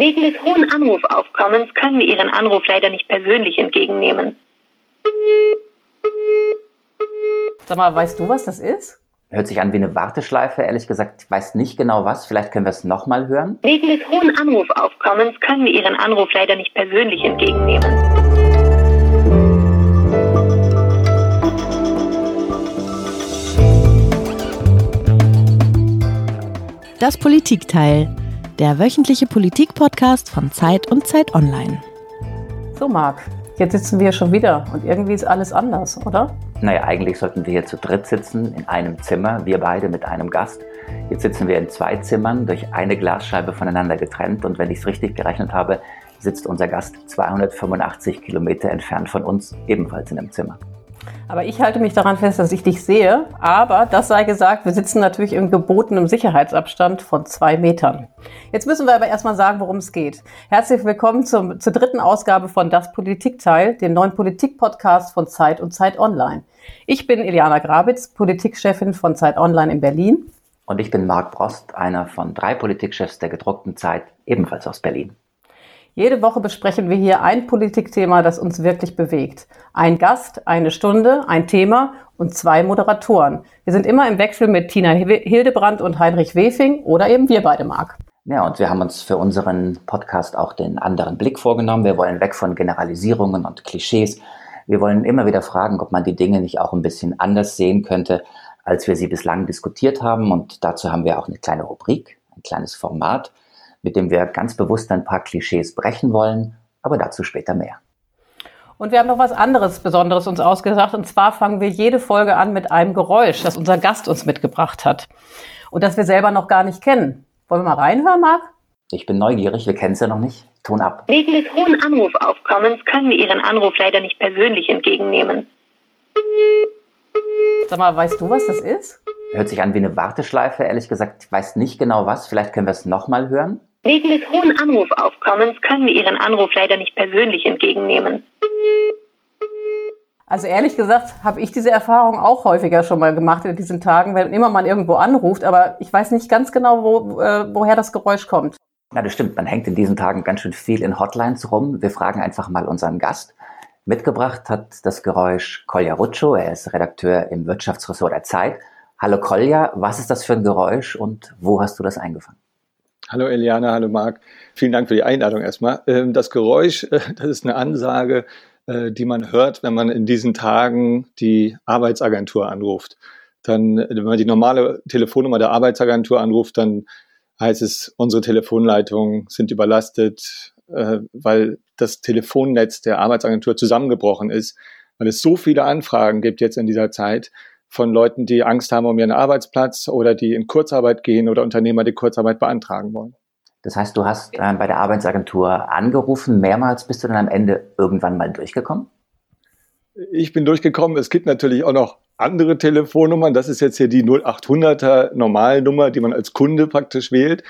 Wegen des hohen Anrufaufkommens können wir Ihren Anruf leider nicht persönlich entgegennehmen. Sag mal, weißt du, was das ist? Hört sich an wie eine Warteschleife, ehrlich gesagt. Ich weiß nicht genau was. Vielleicht können wir es nochmal hören. Wegen des hohen Anrufaufkommens können wir Ihren Anruf leider nicht persönlich entgegennehmen. Das Politikteil, der wöchentliche Politik-Podcast von Zeit und Zeit Online. So, Marc, jetzt sitzen wir schon wieder und irgendwie ist alles anders, oder? Naja, eigentlich sollten wir hier zu dritt sitzen, in einem Zimmer, wir beide mit einem Gast. Jetzt sitzen wir in zwei Zimmern, durch eine Glasscheibe voneinander getrennt und wenn ich es richtig gerechnet habe, sitzt unser Gast 285 Kilometer entfernt von uns, ebenfalls in einem Zimmer. Aber ich halte mich daran fest, dass ich dich sehe. Aber das sei gesagt, wir sitzen natürlich im gebotenen Sicherheitsabstand von zwei Metern. Jetzt müssen wir aber erstmal sagen, worum es geht. Herzlich willkommen zum, zur dritten Ausgabe von Das Politikteil, dem neuen Politik-Podcast von Zeit und Zeit Online. Ich bin Iliana Grabitz, Politikchefin von Zeit Online in Berlin. Und ich bin Marc Brost, einer von drei Politikchefs der gedruckten Zeit, ebenfalls aus Berlin. Jede Woche besprechen wir hier ein Politikthema, das uns wirklich bewegt. Ein Gast, eine Stunde, ein Thema und zwei Moderatoren. Wir sind immer im Wechsel mit Tina Hildebrand und Heinrich Wefing oder eben wir beide, Marc. Ja, und wir haben uns für unseren Podcast auch den anderen Blick vorgenommen. Wir wollen weg von Generalisierungen und Klischees. Wir wollen immer wieder fragen, ob man die Dinge nicht auch ein bisschen anders sehen könnte, als wir sie bislang diskutiert haben. Und dazu haben wir auch eine kleine Rubrik, ein kleines Format mit dem wir ganz bewusst ein paar Klischees brechen wollen, aber dazu später mehr. Und wir haben noch was anderes Besonderes uns ausgedacht. Und zwar fangen wir jede Folge an mit einem Geräusch, das unser Gast uns mitgebracht hat. Und das wir selber noch gar nicht kennen. Wollen wir mal reinhören, Marc? Ich bin neugierig, wir kennen es ja noch nicht. Ton ab. Wegen des hohen Anrufaufkommens können wir Ihren Anruf leider nicht persönlich entgegennehmen. Sag mal, weißt du, was das ist? Hört sich an wie eine Warteschleife, ehrlich gesagt. Ich weiß nicht genau was. Vielleicht können wir es nochmal hören. Wegen des hohen Anrufaufkommens können wir Ihren Anruf leider nicht persönlich entgegennehmen. Also ehrlich gesagt habe ich diese Erfahrung auch häufiger schon mal gemacht in diesen Tagen, wenn immer man irgendwo anruft, aber ich weiß nicht ganz genau, wo, äh, woher das Geräusch kommt. Ja, das stimmt. Man hängt in diesen Tagen ganz schön viel in Hotlines rum. Wir fragen einfach mal unseren Gast. Mitgebracht hat das Geräusch Kolja Ruccio. Er ist Redakteur im Wirtschaftsressort der Zeit. Hallo Kolja, was ist das für ein Geräusch und wo hast du das eingefangen? Hallo Eliana, hallo Marc. Vielen Dank für die Einladung erstmal. Ähm, das Geräusch, äh, das ist eine Ansage, äh, die man hört, wenn man in diesen Tagen die Arbeitsagentur anruft. Dann, wenn man die normale Telefonnummer der Arbeitsagentur anruft, dann heißt es, unsere Telefonleitungen sind überlastet, äh, weil das Telefonnetz der Arbeitsagentur zusammengebrochen ist, weil es so viele Anfragen gibt jetzt in dieser Zeit, von Leuten, die Angst haben um ihren Arbeitsplatz oder die in Kurzarbeit gehen oder Unternehmer, die Kurzarbeit beantragen wollen. Das heißt, du hast äh, bei der Arbeitsagentur angerufen, mehrmals bist du dann am Ende irgendwann mal durchgekommen? Ich bin durchgekommen. Es gibt natürlich auch noch andere Telefonnummern. Das ist jetzt hier die 0800er Normalnummer, die man als Kunde praktisch wählt.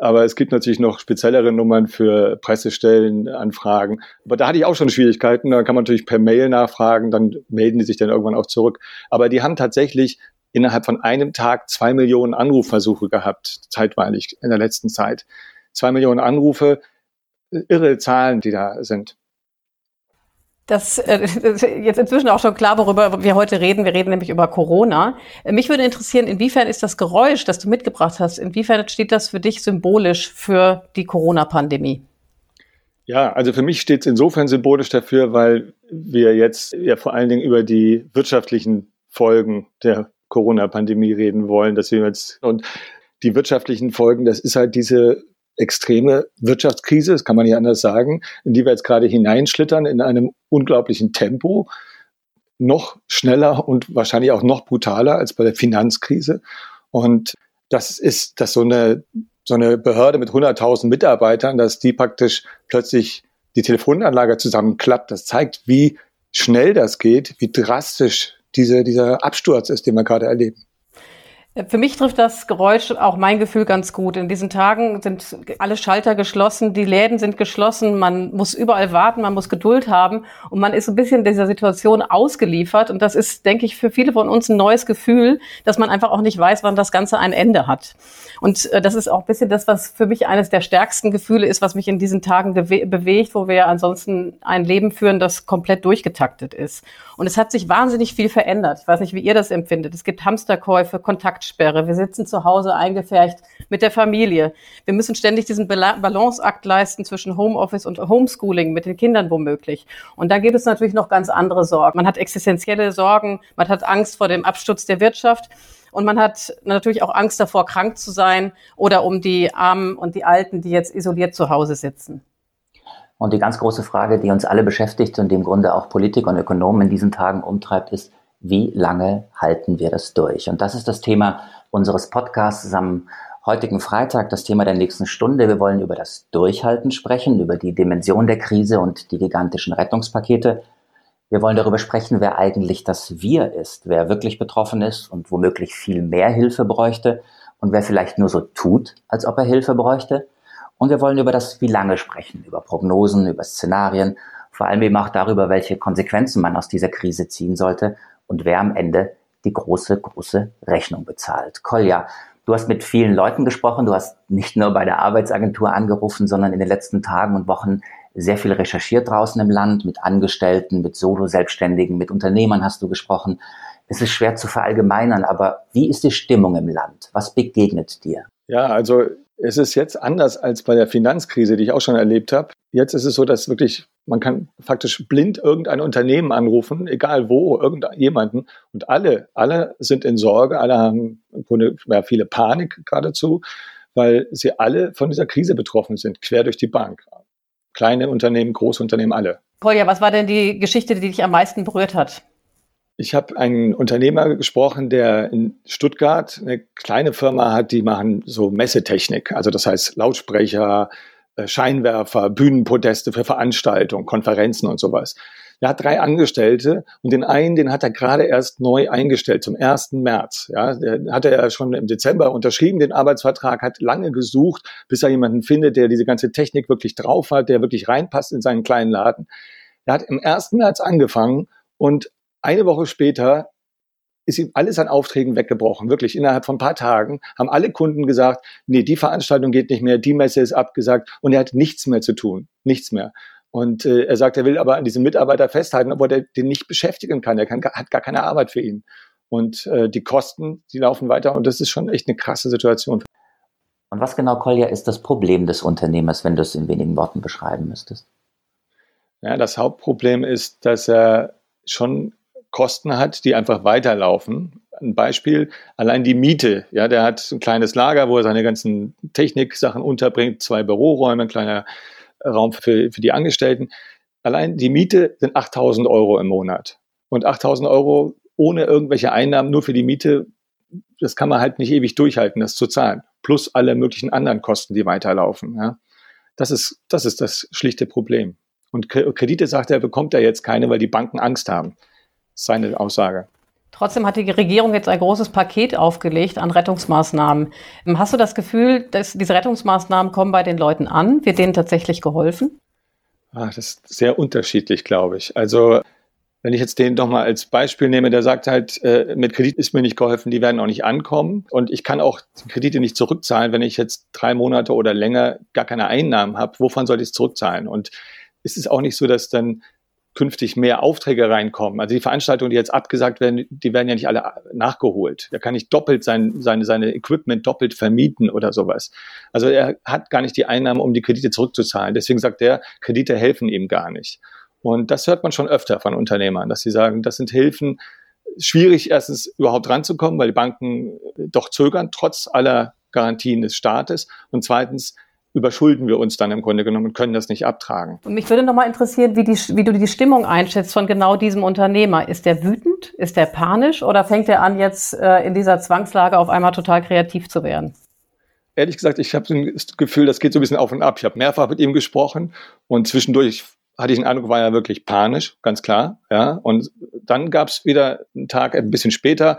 Aber es gibt natürlich noch speziellere Nummern für Pressestellenanfragen. Aber da hatte ich auch schon Schwierigkeiten. Da kann man natürlich per Mail nachfragen, dann melden die sich dann irgendwann auch zurück. Aber die haben tatsächlich innerhalb von einem Tag zwei Millionen Anrufversuche gehabt, zeitweilig in der letzten Zeit. Zwei Millionen Anrufe, irre Zahlen, die da sind. Das äh, ist jetzt inzwischen auch schon klar, worüber wir heute reden. Wir reden nämlich über Corona. Mich würde interessieren, inwiefern ist das Geräusch, das du mitgebracht hast, inwiefern steht das für dich symbolisch für die Corona-Pandemie? Ja, also für mich steht es insofern symbolisch dafür, weil wir jetzt ja vor allen Dingen über die wirtschaftlichen Folgen der Corona-Pandemie reden wollen, dass wir jetzt und die wirtschaftlichen Folgen, das ist halt diese extreme Wirtschaftskrise, das kann man nicht anders sagen, in die wir jetzt gerade hineinschlittern in einem unglaublichen Tempo, noch schneller und wahrscheinlich auch noch brutaler als bei der Finanzkrise. Und das ist, dass so eine, so eine Behörde mit 100.000 Mitarbeitern, dass die praktisch plötzlich die Telefonanlage zusammenklappt, das zeigt, wie schnell das geht, wie drastisch diese, dieser Absturz ist, den wir gerade erleben. Für mich trifft das Geräusch auch mein Gefühl ganz gut. In diesen Tagen sind alle Schalter geschlossen, die Läden sind geschlossen, man muss überall warten, man muss Geduld haben und man ist ein bisschen dieser Situation ausgeliefert. Und das ist, denke ich, für viele von uns ein neues Gefühl, dass man einfach auch nicht weiß, wann das Ganze ein Ende hat. Und äh, das ist auch ein bisschen das, was für mich eines der stärksten Gefühle ist, was mich in diesen Tagen bewegt, wo wir ansonsten ein Leben führen, das komplett durchgetaktet ist. Und es hat sich wahnsinnig viel verändert. Ich weiß nicht, wie ihr das empfindet. Es gibt Hamsterkäufe, Kontakt Kontaktsperre. Wir sitzen zu Hause eingefärcht mit der Familie. Wir müssen ständig diesen Balanceakt leisten zwischen Homeoffice und Homeschooling mit den Kindern womöglich. Und da gibt es natürlich noch ganz andere Sorgen. Man hat existenzielle Sorgen, man hat Angst vor dem Absturz der Wirtschaft. Und man hat natürlich auch Angst davor, krank zu sein oder um die Armen und die Alten, die jetzt isoliert zu Hause sitzen. Und die ganz große Frage, die uns alle beschäftigt und die im Grunde auch Politik und Ökonomen in diesen Tagen umtreibt, ist, wie lange halten wir das durch? Und das ist das Thema unseres Podcasts am heutigen Freitag, das Thema der nächsten Stunde. Wir wollen über das Durchhalten sprechen, über die Dimension der Krise und die gigantischen Rettungspakete. Wir wollen darüber sprechen, wer eigentlich das Wir ist, wer wirklich betroffen ist und womöglich viel mehr Hilfe bräuchte und wer vielleicht nur so tut, als ob er Hilfe bräuchte. Und wir wollen über das Wie lange sprechen, über Prognosen, über Szenarien, vor allem eben auch darüber, welche Konsequenzen man aus dieser Krise ziehen sollte und wer am Ende die große, große Rechnung bezahlt. Kolja, du hast mit vielen Leuten gesprochen, du hast nicht nur bei der Arbeitsagentur angerufen, sondern in den letzten Tagen und Wochen sehr viel recherchiert draußen im Land, mit Angestellten, mit Solo-Selbstständigen, mit Unternehmern hast du gesprochen. Es ist schwer zu verallgemeinern, aber wie ist die Stimmung im Land? Was begegnet dir? Ja, also es ist jetzt anders als bei der Finanzkrise, die ich auch schon erlebt habe. Jetzt ist es so, dass wirklich, man kann faktisch blind irgendein Unternehmen anrufen, egal wo, irgendjemanden. Und alle, alle sind in Sorge, alle haben ja, viele Panik geradezu, weil sie alle von dieser Krise betroffen sind, quer durch die Bank. Kleine Unternehmen, große Unternehmen, alle. Kolja, was war denn die Geschichte, die dich am meisten berührt hat? Ich habe einen Unternehmer gesprochen, der in Stuttgart eine kleine Firma hat, die machen so Messetechnik. Also das heißt Lautsprecher, äh, Scheinwerfer, Bühnenpodeste für Veranstaltungen, Konferenzen und sowas. Er hat drei Angestellte und den einen, den hat er gerade erst neu eingestellt zum 1. März. Ja, der hatte er schon im Dezember unterschrieben, den Arbeitsvertrag, hat lange gesucht, bis er jemanden findet, der diese ganze Technik wirklich drauf hat, der wirklich reinpasst in seinen kleinen Laden. Er hat im 1. März angefangen und eine Woche später ist ihm alles an Aufträgen weggebrochen. Wirklich innerhalb von ein paar Tagen haben alle Kunden gesagt, nee, die Veranstaltung geht nicht mehr, die Messe ist abgesagt und er hat nichts mehr zu tun. Nichts mehr. Und äh, er sagt, er will aber an diesem Mitarbeiter festhalten, obwohl er den nicht beschäftigen kann. Er kann, hat gar keine Arbeit für ihn. Und äh, die Kosten, die laufen weiter und das ist schon echt eine krasse Situation. Und was genau, Kolja, ist das Problem des Unternehmers, wenn du es in wenigen Worten beschreiben müsstest? Ja, das Hauptproblem ist, dass er schon Kosten hat, die einfach weiterlaufen. Ein Beispiel, allein die Miete. Ja, der hat ein kleines Lager, wo er seine ganzen Techniksachen unterbringt, zwei Büroräume, ein kleiner Raum für, für die Angestellten. Allein die Miete sind 8000 Euro im Monat. Und 8000 Euro ohne irgendwelche Einnahmen, nur für die Miete, das kann man halt nicht ewig durchhalten, das zu zahlen. Plus alle möglichen anderen Kosten, die weiterlaufen. Ja. Das ist, das ist das schlichte Problem. Und Kredite, sagt er, bekommt er jetzt keine, weil die Banken Angst haben seine Aussage. Trotzdem hat die Regierung jetzt ein großes Paket aufgelegt an Rettungsmaßnahmen. Hast du das Gefühl, dass diese Rettungsmaßnahmen kommen bei den Leuten an? Wird denen tatsächlich geholfen? Ach, das ist sehr unterschiedlich, glaube ich. Also wenn ich jetzt den doch mal als Beispiel nehme, der sagt halt, äh, mit Kredit ist mir nicht geholfen, die werden auch nicht ankommen und ich kann auch Kredite nicht zurückzahlen, wenn ich jetzt drei Monate oder länger gar keine Einnahmen habe. Wovon soll ich es zurückzahlen? Und ist es auch nicht so, dass dann künftig mehr Aufträge reinkommen. Also die Veranstaltungen, die jetzt abgesagt werden, die werden ja nicht alle nachgeholt. Da kann ich doppelt sein, seine, seine Equipment doppelt vermieten oder sowas. Also er hat gar nicht die Einnahmen, um die Kredite zurückzuzahlen. Deswegen sagt er, Kredite helfen ihm gar nicht. Und das hört man schon öfter von Unternehmern, dass sie sagen, das sind Hilfen, schwierig erstens überhaupt ranzukommen, weil die Banken doch zögern, trotz aller Garantien des Staates. Und zweitens, überschulden wir uns dann im Grunde genommen und können das nicht abtragen. Und mich würde nochmal interessieren, wie, die, wie du die Stimmung einschätzt von genau diesem Unternehmer. Ist der wütend? Ist der panisch? Oder fängt er an, jetzt äh, in dieser Zwangslage auf einmal total kreativ zu werden? Ehrlich gesagt, ich habe das Gefühl, das geht so ein bisschen auf und ab. Ich habe mehrfach mit ihm gesprochen und zwischendurch hatte ich den Eindruck, war er wirklich panisch, ganz klar. Ja. Und dann gab es wieder einen Tag ein bisschen später,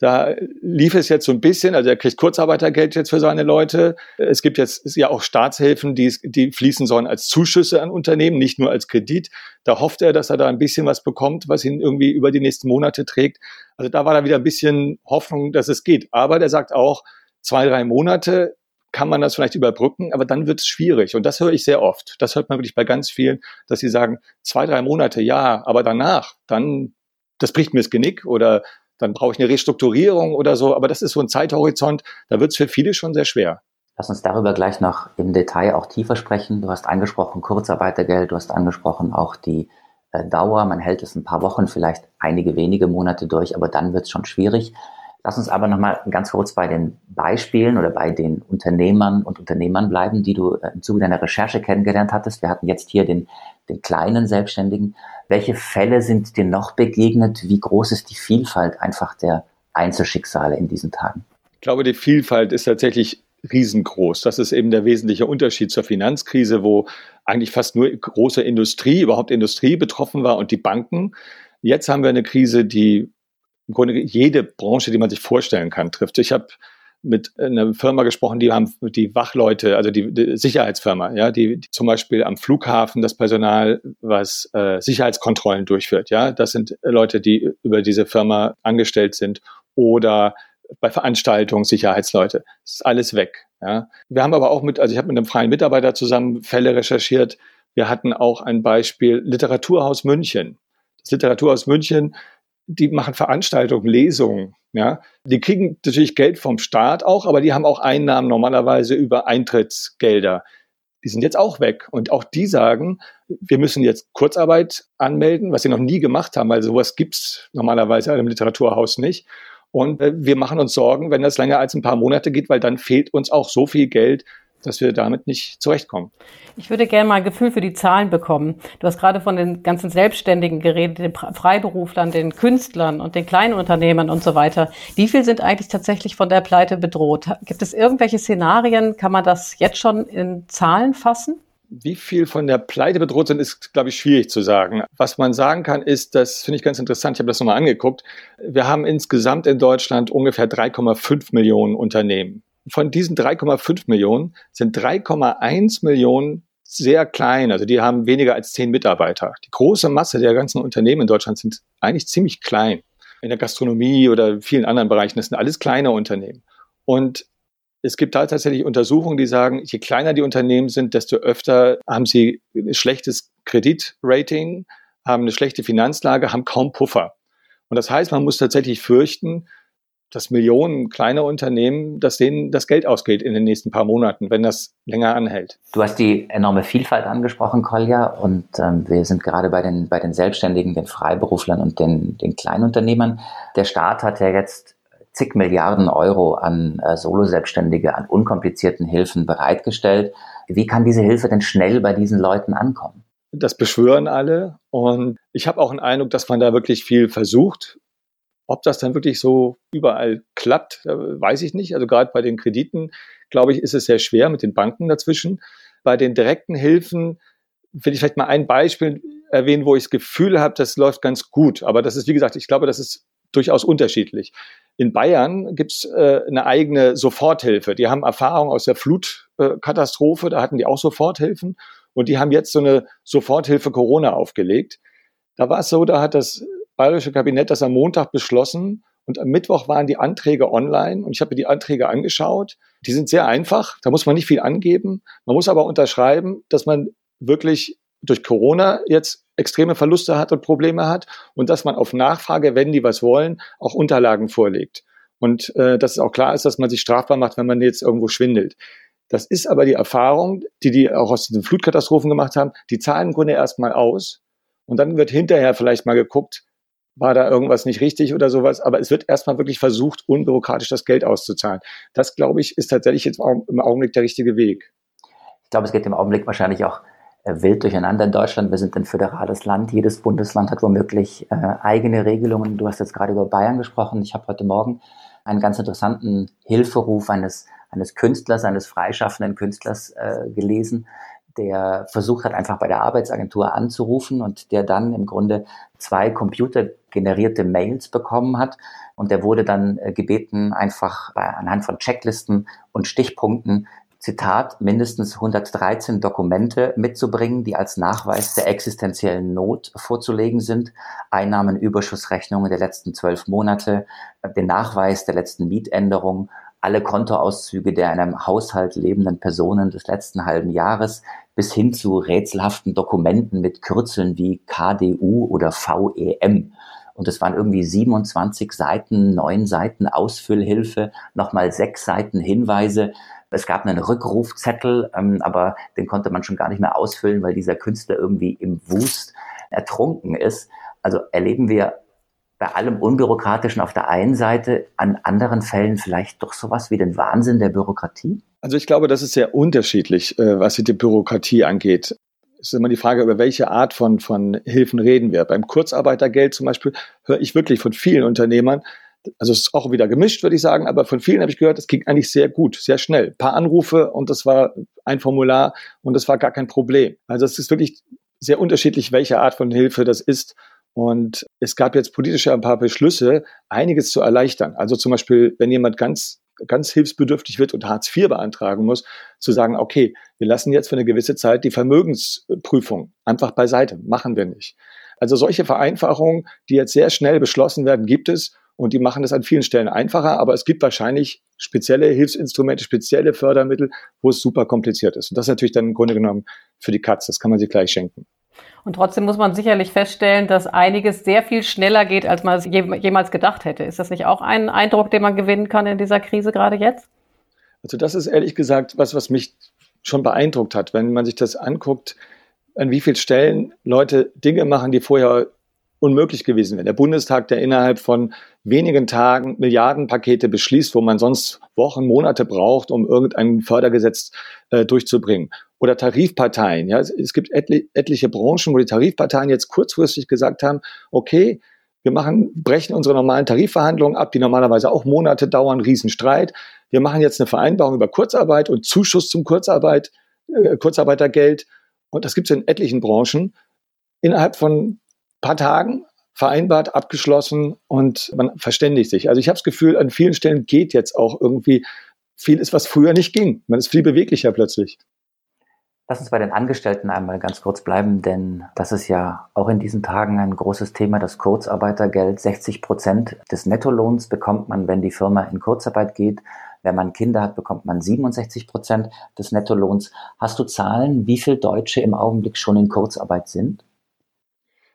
Da lief es jetzt so ein bisschen, also er kriegt Kurzarbeitergeld jetzt für seine Leute. Es gibt jetzt ja auch Staatshilfen, die, die fließen sollen als Zuschüsse an Unternehmen, nicht nur als Kredit. Da hofft er, dass er da ein bisschen was bekommt, was ihn irgendwie über die nächsten Monate trägt. Also da war da wieder ein bisschen Hoffnung, dass es geht. Aber der sagt auch, zwei, drei Monate kann man das vielleicht überbrücken, aber dann wird es schwierig. Und das höre ich sehr oft. Das hört man wirklich bei ganz vielen, dass sie sagen, zwei, drei Monate, ja, aber danach, dann, das bricht mir das Genick oder dann brauche ich eine Restrukturierung oder so. Aber das ist so ein Zeithorizont, da wird es für viele schon sehr schwer. Lass uns darüber gleich noch im Detail auch tiefer sprechen. Du hast angesprochen Kurzarbeitergeld, du hast angesprochen auch die äh, Dauer. Man hält es ein paar Wochen, vielleicht einige wenige Monate durch, aber dann wird es schon schwierig. Lass uns aber nochmal ganz kurz bei den Beispielen oder bei den Unternehmern und Unternehmern bleiben, die du äh, im Zuge deiner Recherche kennengelernt hattest. Wir hatten jetzt hier den, den kleinen Selbstständigen. Welche Fälle sind dir noch begegnet? Wie groß ist die Vielfalt einfach der Einzelschicksale in diesen Tagen? Ich glaube, die Vielfalt ist tatsächlich riesengroß. Das ist eben der wesentliche Unterschied zur Finanzkrise, wo eigentlich fast nur große Industrie, überhaupt Industrie betroffen war und die Banken. Jetzt haben wir eine Krise, die im Grunde jede Branche, die man sich vorstellen kann, trifft. Ich habe mit einer Firma gesprochen, die haben die Wachleute, also die, die Sicherheitsfirma, ja, die, die, zum Beispiel am Flughafen das Personal, was äh, Sicherheitskontrollen durchführt, ja, das sind Leute, die über diese Firma angestellt sind oder bei Veranstaltungen Sicherheitsleute. Das ist alles weg. Ja. Wir haben aber auch mit, also ich habe mit einem freien Mitarbeiter zusammen Fälle recherchiert. Wir hatten auch ein Beispiel Literaturhaus München. Das Literaturhaus München die machen Veranstaltungen, Lesungen. Ja, die kriegen natürlich Geld vom Staat auch, aber die haben auch Einnahmen normalerweise über Eintrittsgelder. Die sind jetzt auch weg. Und auch die sagen, wir müssen jetzt Kurzarbeit anmelden, was sie noch nie gemacht haben, weil sowas gibt's normalerweise im Literaturhaus nicht. Und äh, wir machen uns Sorgen, wenn das länger als ein paar Monate geht, weil dann fehlt uns auch so viel Geld, dass wir damit nicht zurechtkommen. Ich würde gerne mal ein Gefühl für die Zahlen bekommen. Du hast gerade von den ganzen Selbstständigen geredet, den Freiberuflern, den Künstlern und den kleinen Unternehmern und so weiter. Wie viel sind eigentlich tatsächlich von der Pleite bedroht? Gibt es irgendwelche Szenarien? Kann man das jetzt schon in Zahlen fassen? Wie viel von der Pleite bedroht sind, ist, glaube ich, schwierig zu sagen. Was man sagen kann, ist, das finde ich ganz interessant, ich habe das nochmal angeguckt, wir haben insgesamt in Deutschland ungefähr 3,5 Millionen Unternehmen von diesen 3,5 Millionen sind 3,1 Millionen sehr klein. Also die haben weniger als zehn Mitarbeiter. Die große Masse der ganzen Unternehmen in Deutschland sind eigentlich ziemlich klein. In der Gastronomie oder vielen anderen Bereichen, das sind alles kleine Unternehmen. Und es gibt da tatsächlich Untersuchungen, die sagen, je kleiner die Unternehmen sind, desto öfter haben sie ein schlechtes Kreditrating, haben eine schlechte Finanzlage, haben kaum Puffer. Und das heißt, man muss tatsächlich fürchten, dass Millionen kleiner Unternehmen, dass denen das Geld ausgeht in den nächsten paar Monaten, wenn das länger anhält. Du hast die enorme Vielfalt angesprochen, Kolja, und ähm, wir sind gerade bei den, bei den Selbstständigen, den Freiberuflern und den, den Kleinunternehmern. Der Staat hat ja jetzt zig Milliarden Euro an äh, Solo-Selbstständige, an unkomplizierten Hilfen bereitgestellt. Wie kann diese Hilfe denn schnell bei diesen Leuten ankommen? Das beschwören alle und ich habe auch einen Eindruck, dass man da wirklich viel versucht ob das dann wirklich so überall klappt, äh, weiß ich nicht. Also gerade bei den Krediten, glaube ich, ist es sehr schwer mit den Banken dazwischen. Bei den direkten Hilfen will ich vielleicht mal ein Beispiel erwähnen, wo ich das Gefühl habe, das läuft ganz gut. Aber das ist, wie gesagt, ich glaube, das ist durchaus unterschiedlich. In Bayern gibt's äh, eine eigene Soforthilfe. Die haben Erfahrung aus der Flutkatastrophe, da hatten die auch Soforthilfen. Und die haben jetzt so eine Soforthilfe Corona aufgelegt. Da war es so, da hat das bayerische Kabinett das am Montag beschlossen und am Mittwoch waren die Anträge online und ich habe mir die Anträge angeschaut. Die sind sehr einfach, da muss man nicht viel angeben. Man muss aber unterschreiben, dass man wirklich durch Corona jetzt extreme Verluste hat und Probleme hat und dass man auf Nachfrage, wenn die was wollen, auch Unterlagen vorlegt. Und äh, dass es auch klar ist, dass man sich strafbar macht, wenn man jetzt irgendwo schwindelt. Das ist aber die Erfahrung, die die auch aus den Flutkatastrophen gemacht haben. Die zahlen im Grunde erstmal aus und dann wird hinterher vielleicht mal geguckt, war da irgendwas nicht richtig oder sowas. Aber es wird erstmal wirklich versucht, unbürokratisch das Geld auszuzahlen. Das, glaube ich, ist tatsächlich jetzt im Augenblick der richtige Weg. Ich glaube, es geht im Augenblick wahrscheinlich auch äh, wild durcheinander in Deutschland. Wir sind ein föderales Land. Jedes Bundesland hat womöglich äh, eigene Regelungen. Du hast jetzt gerade über Bayern gesprochen. Ich habe heute Morgen einen ganz interessanten Hilferuf eines, eines Künstlers, eines freischaffenden Künstlers äh, gelesen, der versucht hat, einfach bei der Arbeitsagentur anzurufen und der dann im Grunde zwei computergenerierte Mails bekommen hat. Und der wurde dann äh, gebeten, einfach anhand von Checklisten und Stichpunkten Zitat, mindestens 113 Dokumente mitzubringen, die als Nachweis der existenziellen Not vorzulegen sind, Einnahmenüberschussrechnungen der letzten zwölf Monate, den Nachweis der letzten Mietänderung, alle Kontoauszüge der in einem Haushalt lebenden Personen des letzten halben Jahres bis hin zu rätselhaften Dokumenten mit Kürzeln wie KDU oder VEM. Und es waren irgendwie 27 Seiten, neun Seiten Ausfüllhilfe, nochmal sechs Seiten Hinweise. Es gab einen Rückrufzettel, ähm, aber den konnte man schon gar nicht mehr ausfüllen, weil dieser Künstler irgendwie im Wust ertrunken ist. Also erleben wir bei allem Unbürokratischen auf der einen Seite, an anderen Fällen vielleicht doch sowas wie den Wahnsinn der Bürokratie? Also ich glaube, das ist sehr unterschiedlich, äh, was die Bürokratie angeht. Es ist immer die Frage, über welche Art von, von Hilfen reden wir. Beim Kurzarbeitergeld zum Beispiel höre ich wirklich von vielen Unternehmern, also es ist auch wieder gemischt, würde ich sagen, aber von vielen habe ich gehört, es ging eigentlich sehr gut, sehr schnell. Ein paar Anrufe und das war ein Formular und das war gar kein Problem. Also es ist wirklich sehr unterschiedlich, welche Art von Hilfe das ist. Und es gab jetzt politische ein paar Beschlüsse, einiges zu erleichtern. Also zum Beispiel, wenn jemand ganz, ganz hilfsbedürftig wird und Hartz IV beantragen muss, zu sagen, okay, wir lassen jetzt für eine gewisse Zeit die Vermögensprüfung einfach beiseite. Machen wir nicht. Also solche Vereinfachungen, die jetzt sehr schnell beschlossen werden, gibt es. Und die machen das an vielen Stellen einfacher, aber es gibt wahrscheinlich spezielle Hilfsinstrumente, spezielle Fördermittel, wo es super kompliziert ist. Und das ist natürlich dann im Grunde genommen für die Katz. Das kann man sich gleich schenken. Und trotzdem muss man sicherlich feststellen, dass einiges sehr viel schneller geht, als man es jemals gedacht hätte. Ist das nicht auch ein Eindruck, den man gewinnen kann in dieser Krise gerade jetzt? Also das ist ehrlich gesagt was, was mich schon beeindruckt hat, wenn man sich das anguckt, an wie vielen Stellen Leute Dinge machen, die vorher unmöglich gewesen wären. Der Bundestag, der innerhalb von wenigen Tagen Milliardenpakete beschließt, wo man sonst Wochen, Monate braucht, um irgendein Fördergesetz äh, durchzubringen. Oder Tarifparteien. Ja, es gibt etli etliche Branchen, wo die Tarifparteien jetzt kurzfristig gesagt haben, okay, wir machen, brechen unsere normalen Tarifverhandlungen ab, die normalerweise auch Monate dauern, Riesenstreit. Wir machen jetzt eine Vereinbarung über Kurzarbeit und Zuschuss zum Kurzarbeit, äh, Kurzarbeitergeld. Und das gibt es in etlichen Branchen. Innerhalb von paar Tagen vereinbart, abgeschlossen und man verständigt sich. Also ich habe das Gefühl, an vielen Stellen geht jetzt auch irgendwie vieles, was früher nicht ging. Man ist viel beweglicher plötzlich. Lass uns bei den Angestellten einmal ganz kurz bleiben, denn das ist ja auch in diesen Tagen ein großes Thema, das Kurzarbeitergeld. 60 Prozent des Nettolohns bekommt man, wenn die Firma in Kurzarbeit geht. Wenn man Kinder hat, bekommt man 67 Prozent des Nettolohns. Hast du Zahlen, wie viele Deutsche im Augenblick schon in Kurzarbeit sind?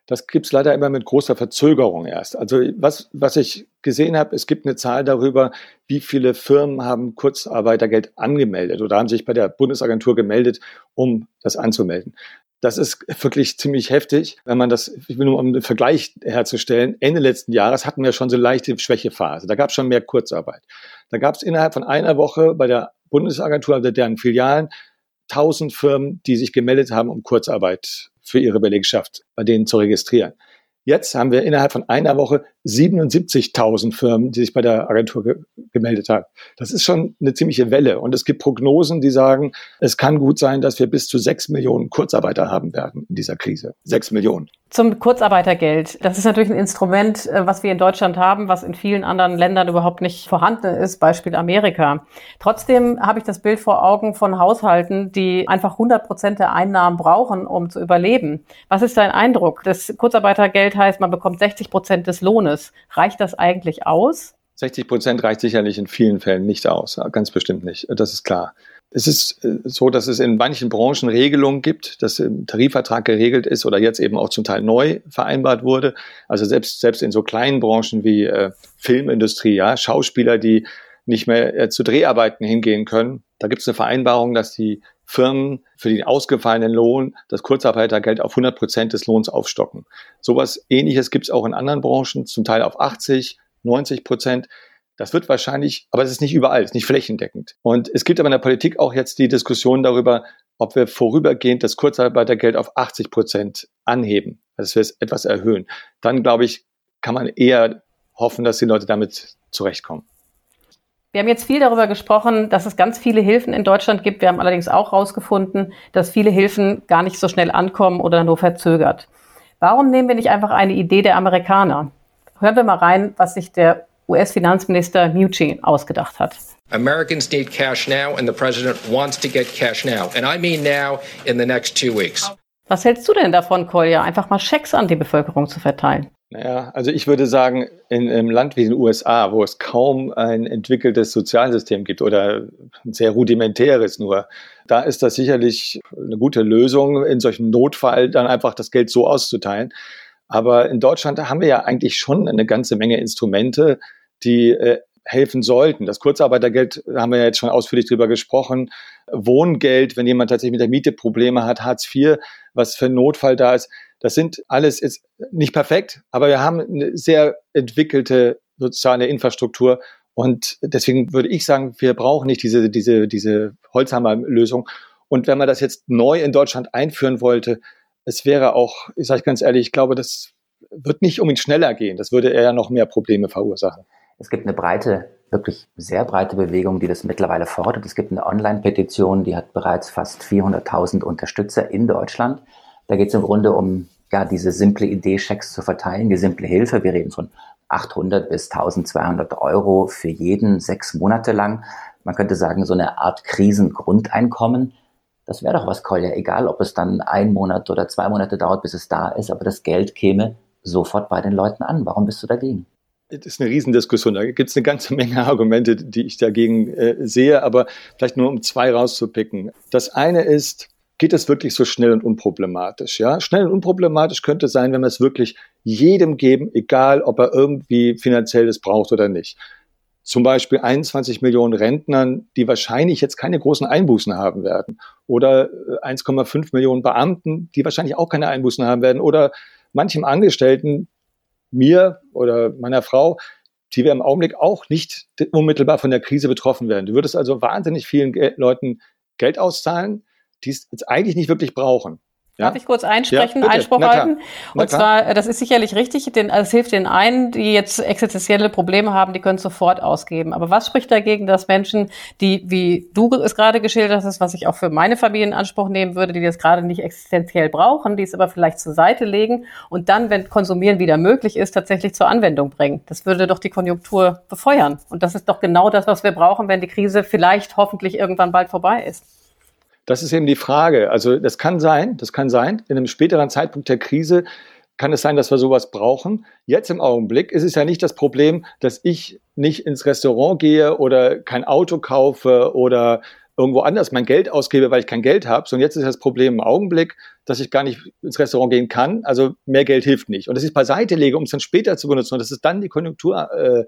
Das gibt's leider immer mit großer Verzögerung erst. Also was, was ich gesehen habe, es gibt eine Zahl darüber, wie viele Firmen haben Kurzarbeitergeld angemeldet oder haben sich bei der Bundesagentur gemeldet, um das anzumelden. Das ist wirklich ziemlich heftig, wenn man das, ich will nur um einen Vergleich herzustellen, Ende letzten Jahres hatten wir schon so leichte Schwächephase. Da gab es schon mehr Kurzarbeit. Da gab es innerhalb von einer Woche bei der Bundesagentur, also deren Filialen, 1000 Firmen, die sich gemeldet haben, um Kurzarbeit für ihre Belegschaft bei denen zu registrieren. Jetzt haben wir innerhalb von einer Woche 77.000 Firmen, die sich bei der Agentur ge gemeldet haben. Das ist schon eine ziemliche Welle. Und es gibt Prognosen, die sagen, es kann gut sein, dass wir bis zu sechs Millionen Kurzarbeiter haben werden in dieser Krise. Sechs Millionen. Zum Kurzarbeitergeld. Das ist natürlich ein Instrument, äh, was wir in Deutschland haben, was in vielen anderen Ländern überhaupt nicht vorhanden ist, Beispiel Amerika. Trotzdem habe ich das Bild vor Augen von Haushalten, die einfach 100 Prozent der Einnahmen brauchen, um zu überleben. Was ist dein Eindruck? Das Kurzarbeitergeld heißt, man bekommt 60 Prozent des Lohnes. Reicht das eigentlich aus? 60 Prozent reicht sicherlich in vielen Fällen nicht aus. Ganz bestimmt nicht. Das ist klar. Es ist äh, so, dass es in manchen Branchen Regelungen gibt, dass im Tarifvertrag geregelt ist oder jetzt eben auch zum Teil neu vereinbart wurde. Also selbst, selbst in so kleinen Branchen wie äh, Filmindustrie, ja, Schauspieler, die nicht mehr äh, zu Dreharbeiten hingehen können, da gibt es eine Vereinbarung, dass die Firmen für den ausgefallenen Lohn das Kurzarbeitergeld auf 100 Prozent des Lohns aufstocken. Sowas Ähnliches gibt es auch in anderen Branchen, zum Teil auf 80, 90 Prozent. Das wird wahrscheinlich, aber es ist nicht überall, es ist nicht flächendeckend. Und es gibt aber in der Politik auch jetzt die Diskussion darüber, ob wir vorübergehend das Kurzarbeitergeld auf 80 Prozent anheben, also dass wir es etwas erhöhen. Dann, glaube ich, kann man eher hoffen, dass die Leute damit zurechtkommen. Wir haben jetzt viel darüber gesprochen, dass es ganz viele Hilfen in Deutschland gibt. Wir haben allerdings auch herausgefunden, dass viele Hilfen gar nicht so schnell ankommen oder nur verzögert. Warum nehmen wir nicht einfach eine Idee der Amerikaner? Hören wir mal rein, was sich der US-Finanzminister Mnuchin ausgedacht hat. Americans need cash now and the president wants to get cash now. And I mean now in the next two weeks. Was hältst du denn davon, Kolja, einfach mal Schecks an die Bevölkerung zu verteilen? Naja, also ich würde sagen, in einem Land wie den USA, wo es kaum ein entwickeltes Sozialsystem gibt oder ein sehr rudimentäres nur, da ist das sicherlich eine gute Lösung, in solchen Notfall dann einfach das Geld so auszuteilen. Aber in Deutschland haben wir ja eigentlich schon eine ganze Menge Instrumente, die äh, helfen sollten. Das Kurzarbeitergeld haben wir ja jetzt schon ausführlich drüber gesprochen. Wohngeld, wenn jemand tatsächlich mit der Miete Probleme hat, Hartz IV, was für ein Notfall da ist. Das sind alles ist nicht perfekt, aber wir haben eine sehr entwickelte soziale Infrastruktur. Und deswegen würde ich sagen, wir brauchen nicht diese, diese, diese Holzhammer-Lösung. Und wenn man das jetzt neu in Deutschland einführen wollte, es wäre auch, ich sage ganz ehrlich, ich glaube, das wird nicht um ihn schneller gehen. Das würde eher noch mehr Probleme verursachen. Es gibt eine breite, wirklich sehr breite Bewegung, die das mittlerweile fordert. Es gibt eine Online-Petition, die hat bereits fast 400.000 Unterstützer in Deutschland. Da geht es im Grunde um ja, diese simple Idee, Schecks zu verteilen, die simple Hilfe. Wir reden von 800 bis 1200 Euro für jeden sechs Monate lang. Man könnte sagen, so eine Art Krisengrundeinkommen. Das wäre doch was, Kolja, egal ob es dann ein Monat oder zwei Monate dauert, bis es da ist, aber das Geld käme sofort bei den Leuten an. Warum bist du dagegen? Das ist eine Riesendiskussion. Da gibt es eine ganze Menge Argumente, die ich dagegen äh, sehe, aber vielleicht nur um zwei rauszupicken. Das eine ist, geht es wirklich so schnell und unproblematisch? Ja, schnell und unproblematisch könnte sein, wenn wir es wirklich jedem geben, egal ob er irgendwie finanziell das braucht oder nicht. Zum Beispiel 21 Millionen Rentnern, die wahrscheinlich jetzt keine großen Einbußen haben werden. Oder 1,5 äh, Millionen Beamten, die wahrscheinlich auch keine Einbußen haben werden. Oder manchem Angestellten, mir oder meiner Frau, die wir im Augenblick auch nicht unmittelbar von der Krise betroffen werden. Du würdest also wahnsinnig vielen Leuten Geld auszahlen, die es jetzt eigentlich nicht wirklich brauchen. Ja? Darf ich kurz einsprechen, ja, Einspruch halten? Und zwar, das ist sicherlich richtig, denn es hilft den einen, die jetzt existenzielle Probleme haben, die können sofort ausgeben. Aber was spricht dagegen, dass Menschen, die, wie du es gerade geschildert hast, was ich auch für meine Familie in Anspruch nehmen würde, die das gerade nicht existenziell brauchen, die es aber vielleicht zur Seite legen und dann, wenn Konsumieren wieder möglich ist, tatsächlich zur Anwendung bringen? Das würde doch die Konjunktur befeuern. Und das ist doch genau das, was wir brauchen, wenn die Krise vielleicht hoffentlich irgendwann bald vorbei ist. Das ist eben die Frage. Also das kann sein, das kann sein. In einem späteren Zeitpunkt der Krise kann es sein, dass wir sowas brauchen. Jetzt im Augenblick ist es ja nicht das Problem, dass ich nicht ins Restaurant gehe oder kein Auto kaufe oder irgendwo anders mein Geld ausgebe, weil ich kein Geld habe, sondern jetzt ist das Problem im Augenblick, dass ich gar nicht ins Restaurant gehen kann. Also mehr Geld hilft nicht. Und dass ich es beiseite lege, um es dann später zu benutzen und dass es dann die Konjunktur äh,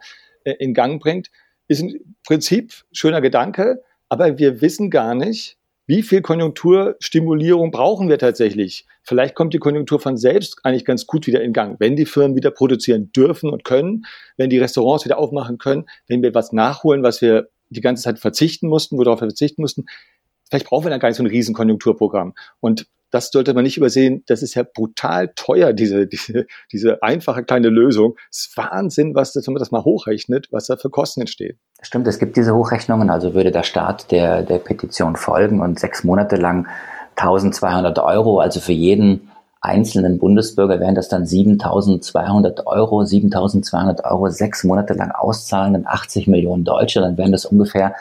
in Gang bringt, ist im Prinzip schöner Gedanke, aber wir wissen gar nicht, wie viel Konjunkturstimulierung brauchen wir tatsächlich? Vielleicht kommt die Konjunktur von selbst eigentlich ganz gut wieder in Gang, wenn die Firmen wieder produzieren dürfen und können, wenn die Restaurants wieder aufmachen können, wenn wir was nachholen, was wir die ganze Zeit verzichten mussten, worauf wir verzichten mussten. Vielleicht brauchen wir dann gar nicht so ein Riesenkonjunkturprogramm. Und das sollte man nicht übersehen. Das ist ja brutal teuer, diese, diese, diese einfache kleine Lösung. Es ist Wahnsinn, was das, wenn man das mal hochrechnet, was da für Kosten entstehen. Stimmt, es gibt diese Hochrechnungen. Also würde der Staat der, der Petition folgen und sechs Monate lang 1200 Euro, also für jeden einzelnen Bundesbürger wären das dann 7200 Euro, 7200 Euro sechs Monate lang auszahlen, dann 80 Millionen Deutsche, dann wären das ungefähr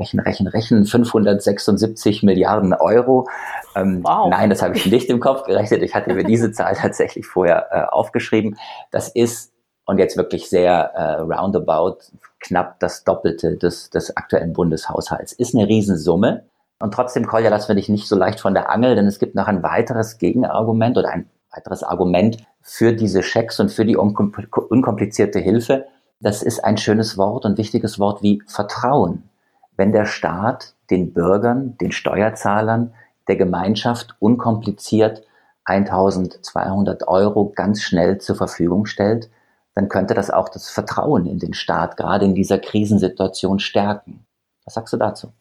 Rechen, Rechen, Rechen, 576 Milliarden Euro. Ähm, wow. Nein, das habe ich nicht im Kopf gerechnet. Ich hatte mir diese Zahl tatsächlich vorher äh, aufgeschrieben. Das ist, und jetzt wirklich sehr äh, roundabout, knapp das Doppelte des, des aktuellen Bundeshaushalts. Ist eine Riesensumme. Und trotzdem, Kolja, lassen wir dich nicht so leicht von der Angel, denn es gibt noch ein weiteres Gegenargument oder ein weiteres Argument für diese Schecks und für die unkomplizierte Hilfe. Das ist ein schönes Wort und wichtiges Wort wie Vertrauen wenn der Staat den Bürgern, den Steuerzahlern, der Gemeinschaft unkompliziert 1200 Euro ganz schnell zur Verfügung stellt, dann könnte das auch das Vertrauen in den Staat gerade in dieser Krisensituation stärken. Was sagst du dazu?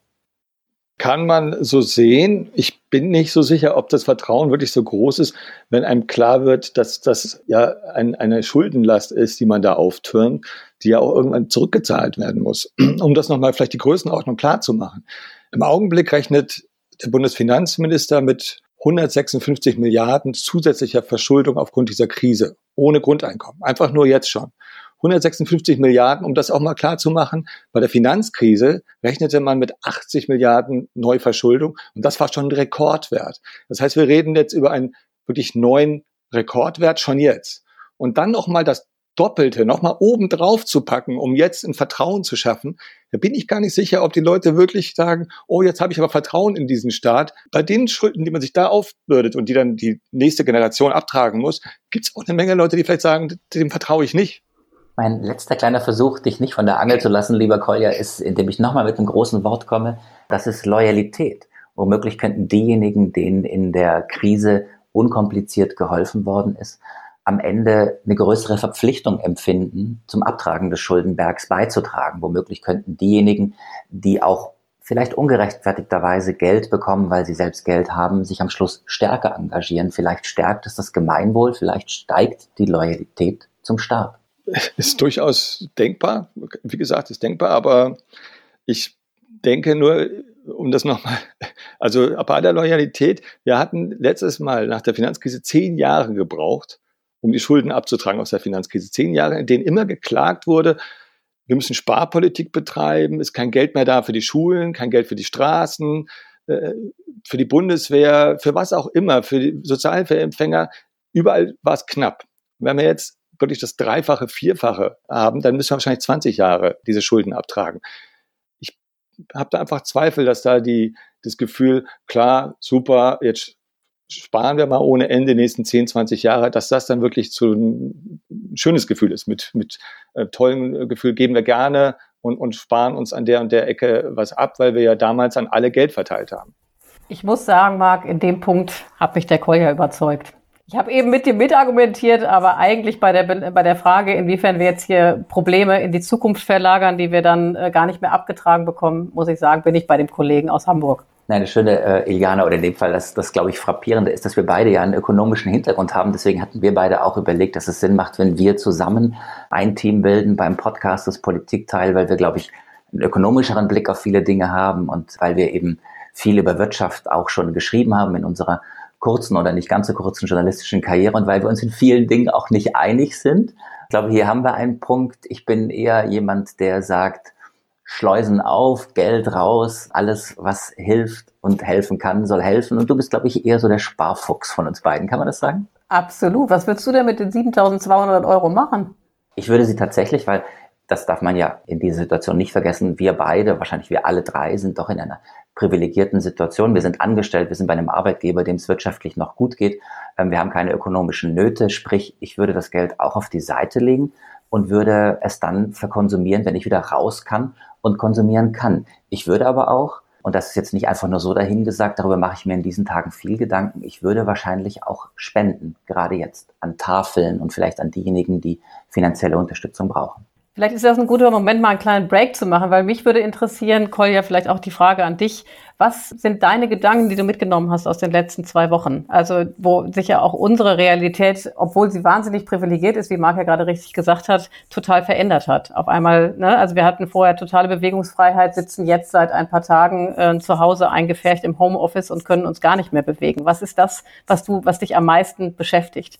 Kann man so sehen. Ich bin nicht so sicher, ob das Vertrauen wirklich so groß ist, wenn einem klar wird, dass das ja ein, eine Schuldenlast ist, die man da auftürmt, die ja auch irgendwann zurückgezahlt werden muss. Um das nochmal vielleicht die Größenordnung klar zu machen. Im Augenblick rechnet der Bundesfinanzminister mit 156 Milliarden zusätzlicher Verschuldung aufgrund dieser Krise, ohne Grundeinkommen. Einfach nur jetzt schon. 156 Milliarden, um das auch mal klar zu machen. Bei der Finanzkrise rechnete man mit 80 Milliarden Neuverschuldung und das war schon ein Rekordwert. Das heißt, wir reden jetzt über einen wirklich neuen Rekordwert schon jetzt. Und dann nochmal das Doppelte nochmal oben drauf zu packen, um jetzt ein Vertrauen zu schaffen, da bin ich gar nicht sicher, ob die Leute wirklich sagen, oh, jetzt habe ich aber Vertrauen in diesen Staat. Bei den Schulden, die man sich da aufbürdet und die dann die nächste Generation abtragen muss, gibt es auch eine Menge Leute, die vielleicht sagen, dem vertraue ich nicht. Mein letzter kleiner Versuch, dich nicht von der Angel zu lassen, lieber Kolja, ist, indem ich nochmal mit einem großen Wort komme, das ist Loyalität. Womöglich könnten diejenigen, denen in der Krise unkompliziert geholfen worden ist, am Ende eine größere Verpflichtung empfinden, zum Abtragen des Schuldenbergs beizutragen. Womöglich könnten diejenigen, die auch vielleicht ungerechtfertigterweise Geld bekommen, weil sie selbst Geld haben, sich am Schluss stärker engagieren. Vielleicht stärkt es das Gemeinwohl, vielleicht steigt die Loyalität zum Staat. Ist durchaus denkbar. Wie gesagt, ist denkbar, aber ich denke nur, um das nochmal, also bei der Loyalität, wir hatten letztes Mal nach der Finanzkrise zehn Jahre gebraucht, um die Schulden abzutragen aus der Finanzkrise. Zehn Jahre, in denen immer geklagt wurde, wir müssen Sparpolitik betreiben, ist kein Geld mehr da für die Schulen, kein Geld für die Straßen, äh, für die Bundeswehr, für was auch immer, für die Sozialhilfeempfänger. Überall war es knapp. wenn wir jetzt wirklich das Dreifache, Vierfache haben, dann müssen wir wahrscheinlich 20 Jahre diese Schulden abtragen. Ich habe da einfach Zweifel, dass da die, das Gefühl, klar, super, jetzt sparen wir mal ohne Ende die nächsten 10, 20 Jahre, dass das dann wirklich zu ein schönes Gefühl ist. Mit, mit äh, tollen Gefühl geben wir gerne und, und sparen uns an der und der Ecke was ab, weil wir ja damals an alle Geld verteilt haben. Ich muss sagen, Marc, in dem Punkt hat mich der Kolja überzeugt. Ich habe eben mit dir mitargumentiert, aber eigentlich bei der, bei der Frage, inwiefern wir jetzt hier Probleme in die Zukunft verlagern, die wir dann äh, gar nicht mehr abgetragen bekommen, muss ich sagen, bin ich bei dem Kollegen aus Hamburg. Nein, das Schöne, äh, Iliana, oder in dem Fall, das, das glaube ich frappierende ist, dass wir beide ja einen ökonomischen Hintergrund haben. Deswegen hatten wir beide auch überlegt, dass es Sinn macht, wenn wir zusammen ein Team bilden beim Podcast des Politikteil, weil wir, glaube ich, einen ökonomischeren Blick auf viele Dinge haben und weil wir eben viel über Wirtschaft auch schon geschrieben haben in unserer kurzen oder nicht ganz so kurzen journalistischen Karriere und weil wir uns in vielen Dingen auch nicht einig sind. Ich glaube, hier haben wir einen Punkt. Ich bin eher jemand, der sagt, Schleusen auf, Geld raus, alles, was hilft und helfen kann, soll helfen. Und du bist, glaube ich, eher so der Sparfuchs von uns beiden. Kann man das sagen? Absolut. Was würdest du denn mit den 7200 Euro machen? Ich würde sie tatsächlich, weil das darf man ja in dieser Situation nicht vergessen, wir beide, wahrscheinlich wir alle drei, sind doch in einer privilegierten Situation. Wir sind angestellt, wir sind bei einem Arbeitgeber, dem es wirtschaftlich noch gut geht. Ähm, wir haben keine ökonomischen Nöte, sprich, ich würde das Geld auch auf die Seite legen und würde es dann verkonsumieren, wenn ich wieder raus kann und konsumieren kann. Ich würde aber auch, und das ist jetzt nicht einfach nur so dahingesagt, darüber mache ich mir in diesen Tagen viel Gedanken, ich würde wahrscheinlich auch spenden, gerade jetzt an Tafeln und vielleicht an diejenigen, die finanzielle Unterstützung brauchen. Vielleicht ist das ein guter Moment, mal einen kleinen Break zu machen, weil mich würde interessieren, Kolja, vielleicht auch die Frage an dich. Was sind deine Gedanken, die du mitgenommen hast aus den letzten zwei Wochen? Also, wo sich ja auch unsere Realität, obwohl sie wahnsinnig privilegiert ist, wie Marc ja gerade richtig gesagt hat, total verändert hat. Auf einmal, ne, also wir hatten vorher totale Bewegungsfreiheit, sitzen jetzt seit ein paar Tagen äh, zu Hause eingefärcht im Homeoffice und können uns gar nicht mehr bewegen. Was ist das, was du, was dich am meisten beschäftigt?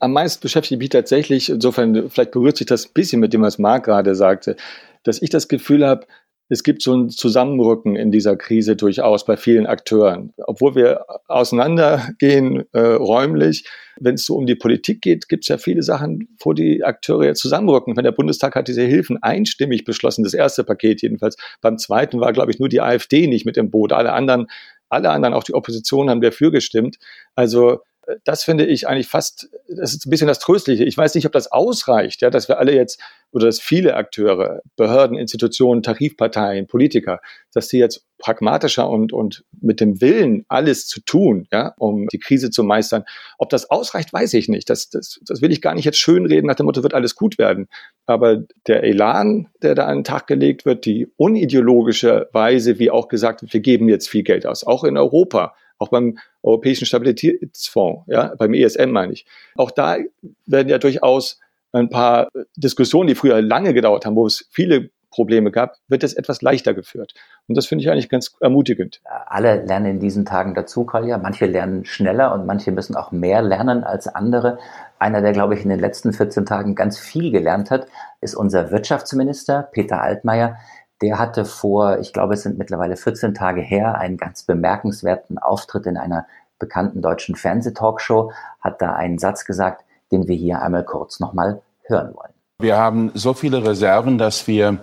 Am meisten beschäftigt mich tatsächlich, insofern vielleicht berührt sich das ein bisschen mit dem, was Marc gerade sagte, dass ich das Gefühl habe, es gibt so ein Zusammenrücken in dieser Krise durchaus bei vielen Akteuren. Obwohl wir auseinandergehen äh, räumlich, wenn es so um die Politik geht, gibt es ja viele Sachen, wo die Akteure jetzt zusammenrücken. Wenn der Bundestag hat diese Hilfen einstimmig beschlossen, das erste Paket jedenfalls. Beim zweiten war, glaube ich, nur die AfD nicht mit im Boot. Alle anderen, alle anderen, auch die Opposition, haben dafür gestimmt. Also das finde ich eigentlich fast, das ist ein bisschen das Tröstliche. Ich weiß nicht, ob das ausreicht, ja, dass wir alle jetzt oder dass viele Akteure, Behörden, Institutionen, Tarifparteien, Politiker, dass sie jetzt pragmatischer und, und mit dem Willen, alles zu tun, ja, um die Krise zu meistern. Ob das ausreicht, weiß ich nicht. Das, das, das will ich gar nicht jetzt schönreden nach dem Motto, wird alles gut werden. Aber der Elan, der da an den Tag gelegt wird, die unideologische Weise, wie auch gesagt, wir geben jetzt viel Geld aus, auch in Europa, auch beim Europäischen Stabilitätsfonds, ja, beim ESM meine ich. Auch da werden ja durchaus ein paar Diskussionen, die früher lange gedauert haben, wo es viele Probleme gab, wird es etwas leichter geführt. Und das finde ich eigentlich ganz ermutigend. Alle lernen in diesen Tagen dazu, Kolja. Manche lernen schneller und manche müssen auch mehr lernen als andere. Einer, der, glaube ich, in den letzten 14 Tagen ganz viel gelernt hat, ist unser Wirtschaftsminister, Peter Altmaier. Der hatte vor, ich glaube, es sind mittlerweile 14 Tage her, einen ganz bemerkenswerten Auftritt in einer bekannten deutschen Fernsehtalkshow, hat da einen Satz gesagt, den wir hier einmal kurz nochmal hören wollen. Wir haben so viele Reserven, dass wir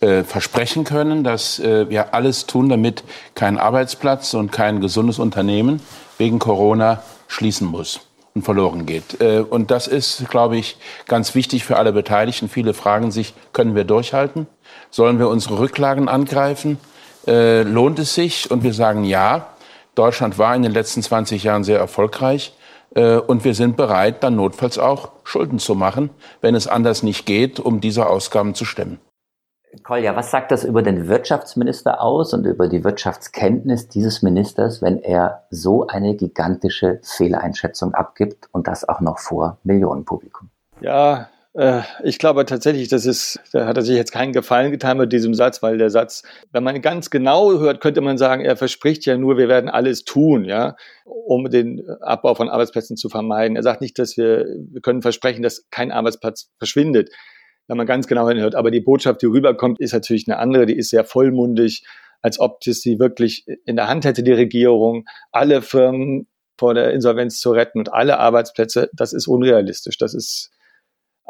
äh, versprechen können, dass äh, wir alles tun, damit kein Arbeitsplatz und kein gesundes Unternehmen wegen Corona schließen muss verloren geht. Äh, und das ist, glaube ich, ganz wichtig für alle Beteiligten. Viele fragen sich, können wir durchhalten? Sollen wir unsere Rücklagen angreifen? Äh, lohnt es sich? Und wir sagen ja. Deutschland war in den letzten 20 Jahren sehr erfolgreich. Äh, und wir sind bereit, dann notfalls auch Schulden zu machen, wenn es anders nicht geht, um diese Ausgaben zu stemmen. Kolja, was sagt das über den Wirtschaftsminister aus und über die Wirtschaftskenntnis dieses Ministers, wenn er so eine gigantische Fehleinschätzung abgibt und das auch noch vor Millionenpublikum? Ja, äh, ich glaube tatsächlich, das ist, da hat er sich jetzt keinen Gefallen getan mit diesem Satz, weil der Satz, wenn man ganz genau hört, könnte man sagen, er verspricht ja nur, wir werden alles tun, ja, um den Abbau von Arbeitsplätzen zu vermeiden. Er sagt nicht, dass wir, wir können versprechen, dass kein Arbeitsplatz verschwindet, wenn man ganz genau hinhört. Aber die Botschaft, die rüberkommt, ist natürlich eine andere, die ist sehr vollmundig, als ob das sie wirklich in der Hand hätte, die Regierung, alle Firmen vor der Insolvenz zu retten und alle Arbeitsplätze. Das ist unrealistisch. Das ist,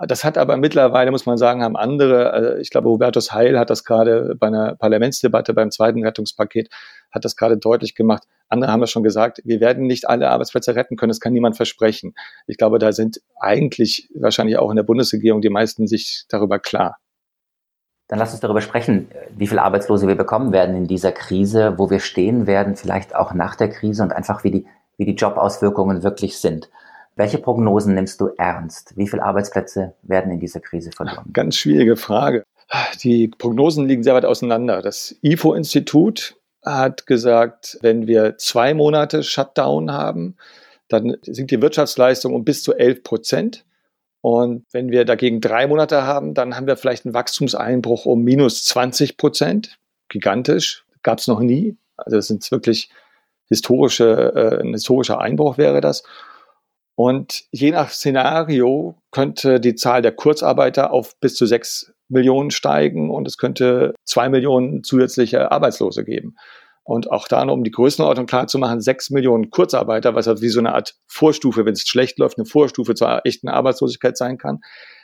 das hat aber mittlerweile, muss man sagen, haben andere, also ich glaube, Hubertus Heil hat das gerade bei einer Parlamentsdebatte beim zweiten Rettungspaket, hat das gerade deutlich gemacht. Andere haben das schon gesagt, wir werden nicht alle Arbeitsplätze retten können, das kann niemand versprechen. Ich glaube, da sind eigentlich wahrscheinlich auch in der Bundesregierung die meisten sich darüber klar. Dann lass uns darüber sprechen, wie viele Arbeitslose wir bekommen werden in dieser Krise, wo wir stehen werden, vielleicht auch nach der Krise und einfach wie die, wie die Jobauswirkungen wirklich sind. Welche Prognosen nimmst du ernst? Wie viele Arbeitsplätze werden in dieser Krise verloren? Ganz schwierige Frage. Die Prognosen liegen sehr weit auseinander. Das IFO-Institut hat gesagt, wenn wir zwei Monate Shutdown haben, dann sinkt die Wirtschaftsleistung um bis zu 11 Prozent. Und wenn wir dagegen drei Monate haben, dann haben wir vielleicht einen Wachstumseinbruch um minus 20 Prozent. Gigantisch. Gab es noch nie. Also das sind wirklich historische, äh, ein historischer Einbruch wäre das. Und je nach Szenario könnte die Zahl der Kurzarbeiter auf bis zu sechs Millionen steigen und es könnte zwei Millionen zusätzliche Arbeitslose geben. Und auch da, nur um die Größenordnung klar zu machen, sechs Millionen Kurzarbeiter, was halt wie so eine Art Vorstufe, wenn es schlecht läuft, eine Vorstufe zur echten Arbeitslosigkeit sein kann.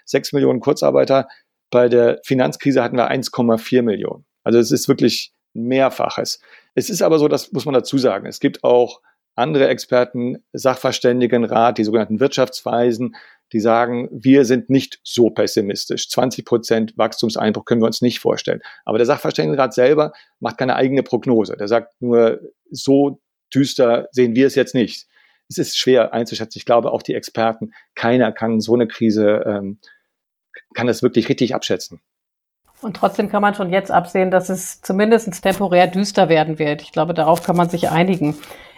Sechs Millionen Kurzarbeiter. Bei der Finanzkrise hatten wir 1,4 Millionen. Also es ist wirklich mehrfaches. Es ist aber so, das muss man dazu sagen. Es gibt auch andere Experten, Sachverständigenrat, die sogenannten Wirtschaftsweisen, die sagen, wir sind nicht so pessimistisch. 20 Prozent Wachstumseinbruch können wir uns nicht vorstellen. Aber der Sachverständigenrat selber macht keine eigene Prognose. Der sagt nur, so düster sehen wir es jetzt nicht. Es ist schwer einzuschätzen. Ich glaube, auch die Experten, keiner kann so eine Krise, ähm, kann das wirklich richtig abschätzen. Und trotzdem kann man schon jetzt absehen, dass es zumindest temporär düster werden wird. Ich glaube, darauf kann man sich einigen.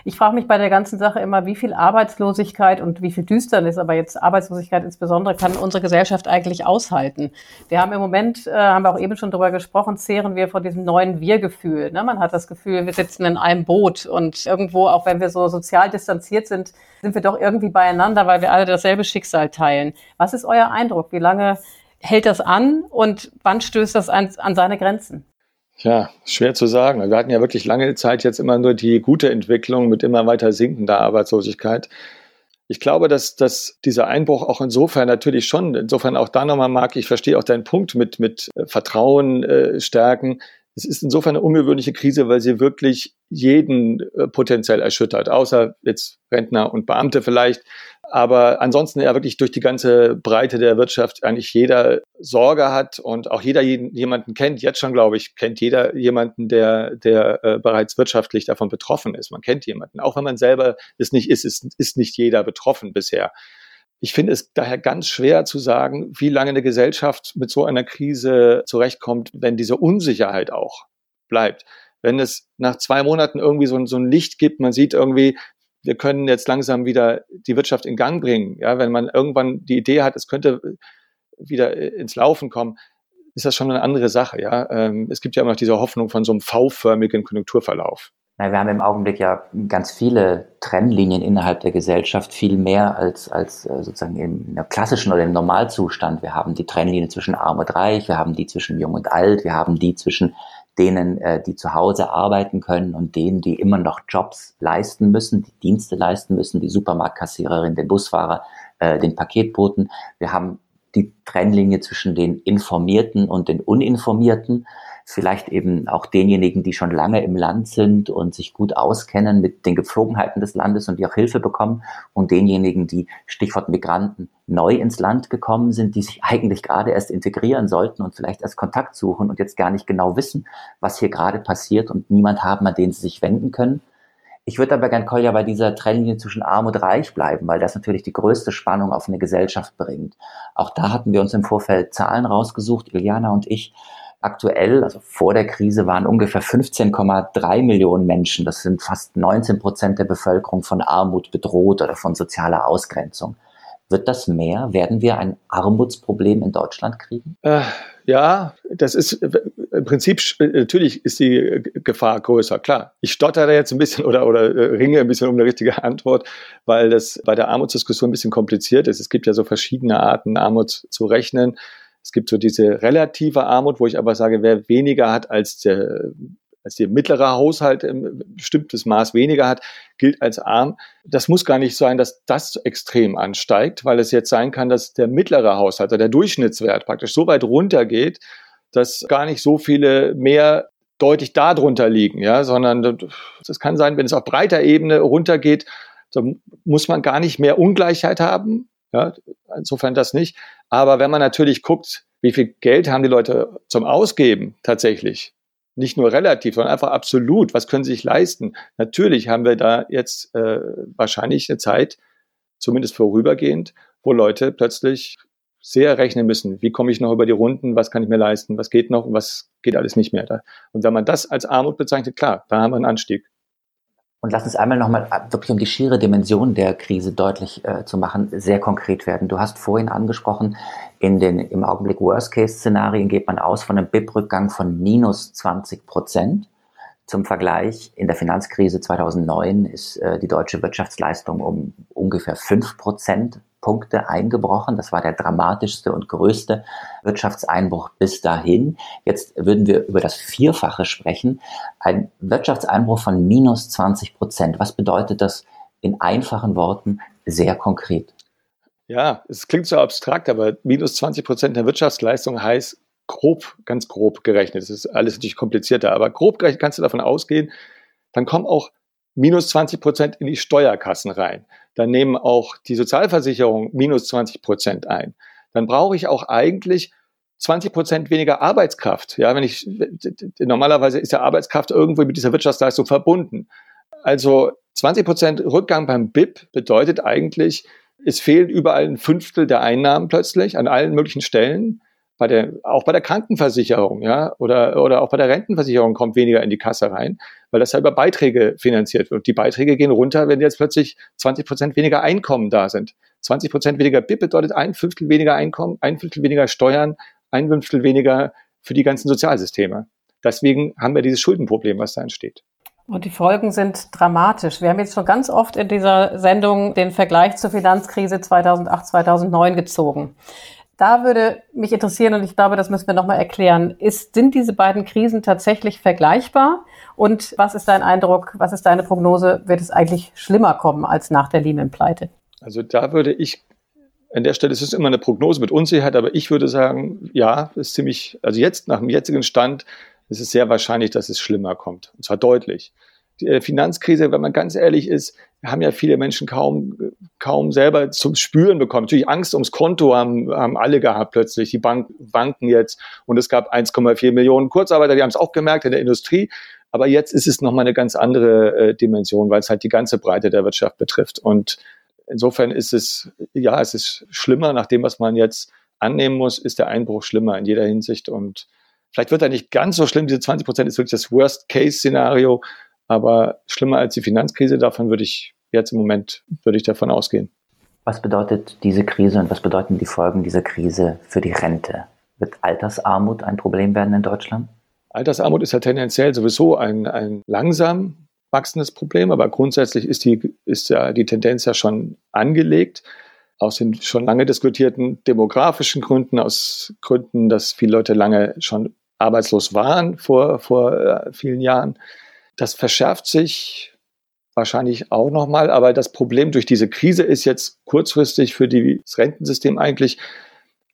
Ich frage mich bei der ganzen Sache immer, wie viel Arbeitslosigkeit und wie viel Düsternis, aber jetzt Arbeitslosigkeit insbesondere, kann unsere Gesellschaft eigentlich aushalten? Wir haben im Moment, äh, haben wir auch eben schon drüber gesprochen, zehren wir von diesem neuen Wir-Gefühl. Ne? Man hat das Gefühl, wir sitzen in einem Boot und irgendwo, auch wenn wir so sozial distanziert sind, sind wir doch irgendwie beieinander, weil wir alle dasselbe Schicksal teilen. Was ist euer Eindruck? Wie lange hält das an und wann stößt das an, an seine Grenzen? Ja, schwer zu sagen. Wir hatten ja wirklich lange Zeit jetzt immer nur die gute Entwicklung mit immer weiter sinkender Arbeitslosigkeit. Ich glaube, dass, dass dieser Einbruch auch insofern natürlich schon, insofern auch da nochmal mag, ich verstehe auch deinen Punkt mit, mit äh, Vertrauen äh, stärken. Es ist insofern eine ungewöhnliche Krise, weil sie wirklich jeden äh, potenziell erschüttert, außer jetzt Rentner und Beamte vielleicht. Aber ansonsten ja wirklich durch die ganze Breite der Wirtschaft eigentlich jeder Sorge hat und auch jeder jemanden kennt. Jetzt schon, glaube ich, kennt jeder jemanden, der, der äh, bereits wirtschaftlich davon betroffen ist. Man kennt jemanden. Auch wenn man selber es nicht ist, ist, ist nicht jeder betroffen bisher. Ich finde es daher ganz schwer zu sagen, wie lange eine Gesellschaft mit so einer Krise zurechtkommt, wenn diese Unsicherheit auch bleibt. Wenn es nach zwei Monaten irgendwie so ein, so ein Licht gibt, man sieht irgendwie, wir können jetzt langsam wieder die Wirtschaft in Gang bringen. Ja, wenn man irgendwann die Idee hat, es könnte wieder ins Laufen kommen, ist das schon eine andere Sache. Ja, ähm, es gibt ja immer noch diese Hoffnung von so einem V-förmigen Konjunkturverlauf. Na, wir haben im Augenblick ja ganz viele Trennlinien innerhalb der Gesellschaft, viel mehr als, als äh, sozusagen im klassischen oder im Normalzustand. Wir haben die Trennlinie zwischen Arm und Reich, wir haben die zwischen Jung und Alt, wir haben die zwischen denen, äh, die zu Hause arbeiten können und denen, die immer noch Jobs leisten müssen, die Dienste leisten müssen, die Supermarktkassiererin, den Busfahrer, äh, den Paketboten. Wir haben die Trennlinie zwischen den Informierten und den Uninformierten vielleicht eben auch denjenigen, die schon lange im Land sind und sich gut auskennen mit den Gepflogenheiten des Landes und die auch Hilfe bekommen und denjenigen, die Stichwort Migranten neu ins Land gekommen sind, die sich eigentlich gerade erst integrieren sollten und vielleicht erst Kontakt suchen und jetzt gar nicht genau wissen, was hier gerade passiert und niemand haben, an den sie sich wenden können. Ich würde aber gern, Kolja, bei dieser Trennlinie zwischen Arm und Reich bleiben, weil das natürlich die größte Spannung auf eine Gesellschaft bringt. Auch da hatten wir uns im Vorfeld Zahlen rausgesucht, Iliana und ich, Aktuell, also vor der Krise, waren ungefähr 15,3 Millionen Menschen, das sind fast 19 Prozent der Bevölkerung von Armut bedroht oder von sozialer Ausgrenzung. Wird das mehr? Werden wir ein Armutsproblem in Deutschland kriegen? Äh, ja, das ist im Prinzip natürlich ist die Gefahr größer, klar. Ich stottere jetzt ein bisschen oder, oder äh, ringe ein bisschen um eine richtige Antwort, weil das bei der Armutsdiskussion ein bisschen kompliziert ist. Es gibt ja so verschiedene Arten, Armut zu rechnen. Gibt so diese relative Armut, wo ich aber sage, wer weniger hat als der, als der mittlere Haushalt ein bestimmtes Maß weniger hat, gilt als arm. Das muss gar nicht sein, dass das extrem ansteigt, weil es jetzt sein kann, dass der mittlere Haushalt, also der Durchschnittswert praktisch so weit runtergeht, dass gar nicht so viele mehr deutlich darunter liegen, ja, sondern das kann sein, wenn es auf breiter Ebene runtergeht, dann muss man gar nicht mehr Ungleichheit haben, ja, insofern das nicht. Aber wenn man natürlich guckt, wie viel Geld haben die Leute zum Ausgeben tatsächlich, nicht nur relativ, sondern einfach absolut, was können sie sich leisten? Natürlich haben wir da jetzt äh, wahrscheinlich eine Zeit, zumindest vorübergehend, wo Leute plötzlich sehr rechnen müssen. Wie komme ich noch über die Runden? Was kann ich mir leisten? Was geht noch? Was geht alles nicht mehr? Und wenn man das als Armut bezeichnet, klar, da haben wir einen Anstieg. Und lass uns einmal nochmal äh, wirklich um die schiere Dimension der Krise deutlich äh, zu machen, sehr konkret werden. Du hast vorhin angesprochen, in den im Augenblick Worst-Case-Szenarien geht man aus von einem BIP-Rückgang von minus 20 Prozent. Zum Vergleich, in der Finanzkrise 2009 ist äh, die deutsche Wirtschaftsleistung um ungefähr fünf Prozent Punkte eingebrochen. Das war der dramatischste und größte Wirtschaftseinbruch bis dahin. Jetzt würden wir über das Vierfache sprechen. Ein Wirtschaftseinbruch von minus 20 Prozent. Was bedeutet das in einfachen Worten sehr konkret? Ja, es klingt so abstrakt, aber minus 20 Prozent der Wirtschaftsleistung heißt grob, ganz grob gerechnet. Das ist alles natürlich komplizierter, aber grob gerechnet kannst du davon ausgehen, dann kommen auch minus 20 Prozent in die Steuerkassen rein. Dann nehmen auch die Sozialversicherung minus 20 Prozent ein. Dann brauche ich auch eigentlich 20 Prozent weniger Arbeitskraft. Ja, wenn ich, normalerweise ist ja Arbeitskraft irgendwo mit dieser Wirtschaftsleistung verbunden. Also 20 Prozent Rückgang beim BIP bedeutet eigentlich, es fehlt überall ein Fünftel der Einnahmen plötzlich an allen möglichen Stellen bei der, auch bei der Krankenversicherung, ja, oder, oder auch bei der Rentenversicherung kommt weniger in die Kasse rein, weil das ja über Beiträge finanziert wird. Die Beiträge gehen runter, wenn jetzt plötzlich 20 Prozent weniger Einkommen da sind. 20 Prozent weniger BIP bedeutet ein Fünftel weniger Einkommen, ein Fünftel weniger Steuern, ein Fünftel weniger für die ganzen Sozialsysteme. Deswegen haben wir dieses Schuldenproblem, was da entsteht. Und die Folgen sind dramatisch. Wir haben jetzt schon ganz oft in dieser Sendung den Vergleich zur Finanzkrise 2008, 2009 gezogen. Da würde mich interessieren, und ich glaube, das müssen wir nochmal erklären, ist, sind diese beiden Krisen tatsächlich vergleichbar? Und was ist dein Eindruck, was ist deine Prognose? Wird es eigentlich schlimmer kommen als nach der Lehman-Pleite? Also da würde ich, an der Stelle ist es immer eine Prognose mit Unsicherheit, aber ich würde sagen, ja, ist ziemlich, also jetzt nach dem jetzigen Stand es ist sehr wahrscheinlich, dass es schlimmer kommt. Und zwar deutlich. Die äh, Finanzkrise, wenn man ganz ehrlich ist, haben ja viele Menschen kaum, kaum selber zum Spüren bekommen. Natürlich Angst ums Konto haben, haben alle gehabt plötzlich, die Bank, Banken jetzt. Und es gab 1,4 Millionen Kurzarbeiter, die haben es auch gemerkt in der Industrie. Aber jetzt ist es nochmal eine ganz andere äh, Dimension, weil es halt die ganze Breite der Wirtschaft betrifft. Und insofern ist es, ja, es ist schlimmer, nach dem, was man jetzt annehmen muss, ist der Einbruch schlimmer in jeder Hinsicht. Und vielleicht wird er nicht ganz so schlimm. Diese 20 Prozent ist wirklich das Worst-Case-Szenario. Aber schlimmer als die Finanzkrise, davon würde ich jetzt im Moment, würde ich davon ausgehen. Was bedeutet diese Krise und was bedeuten die Folgen dieser Krise für die Rente? Wird Altersarmut ein Problem werden in Deutschland? Altersarmut ist ja tendenziell sowieso ein, ein langsam wachsendes Problem, aber grundsätzlich ist die, ist ja die Tendenz ja schon angelegt. Aus den schon lange diskutierten demografischen Gründen, aus Gründen, dass viele Leute lange schon arbeitslos waren vor, vor äh, vielen Jahren. Das verschärft sich wahrscheinlich auch nochmal, aber das Problem durch diese Krise ist jetzt kurzfristig für das Rentensystem eigentlich,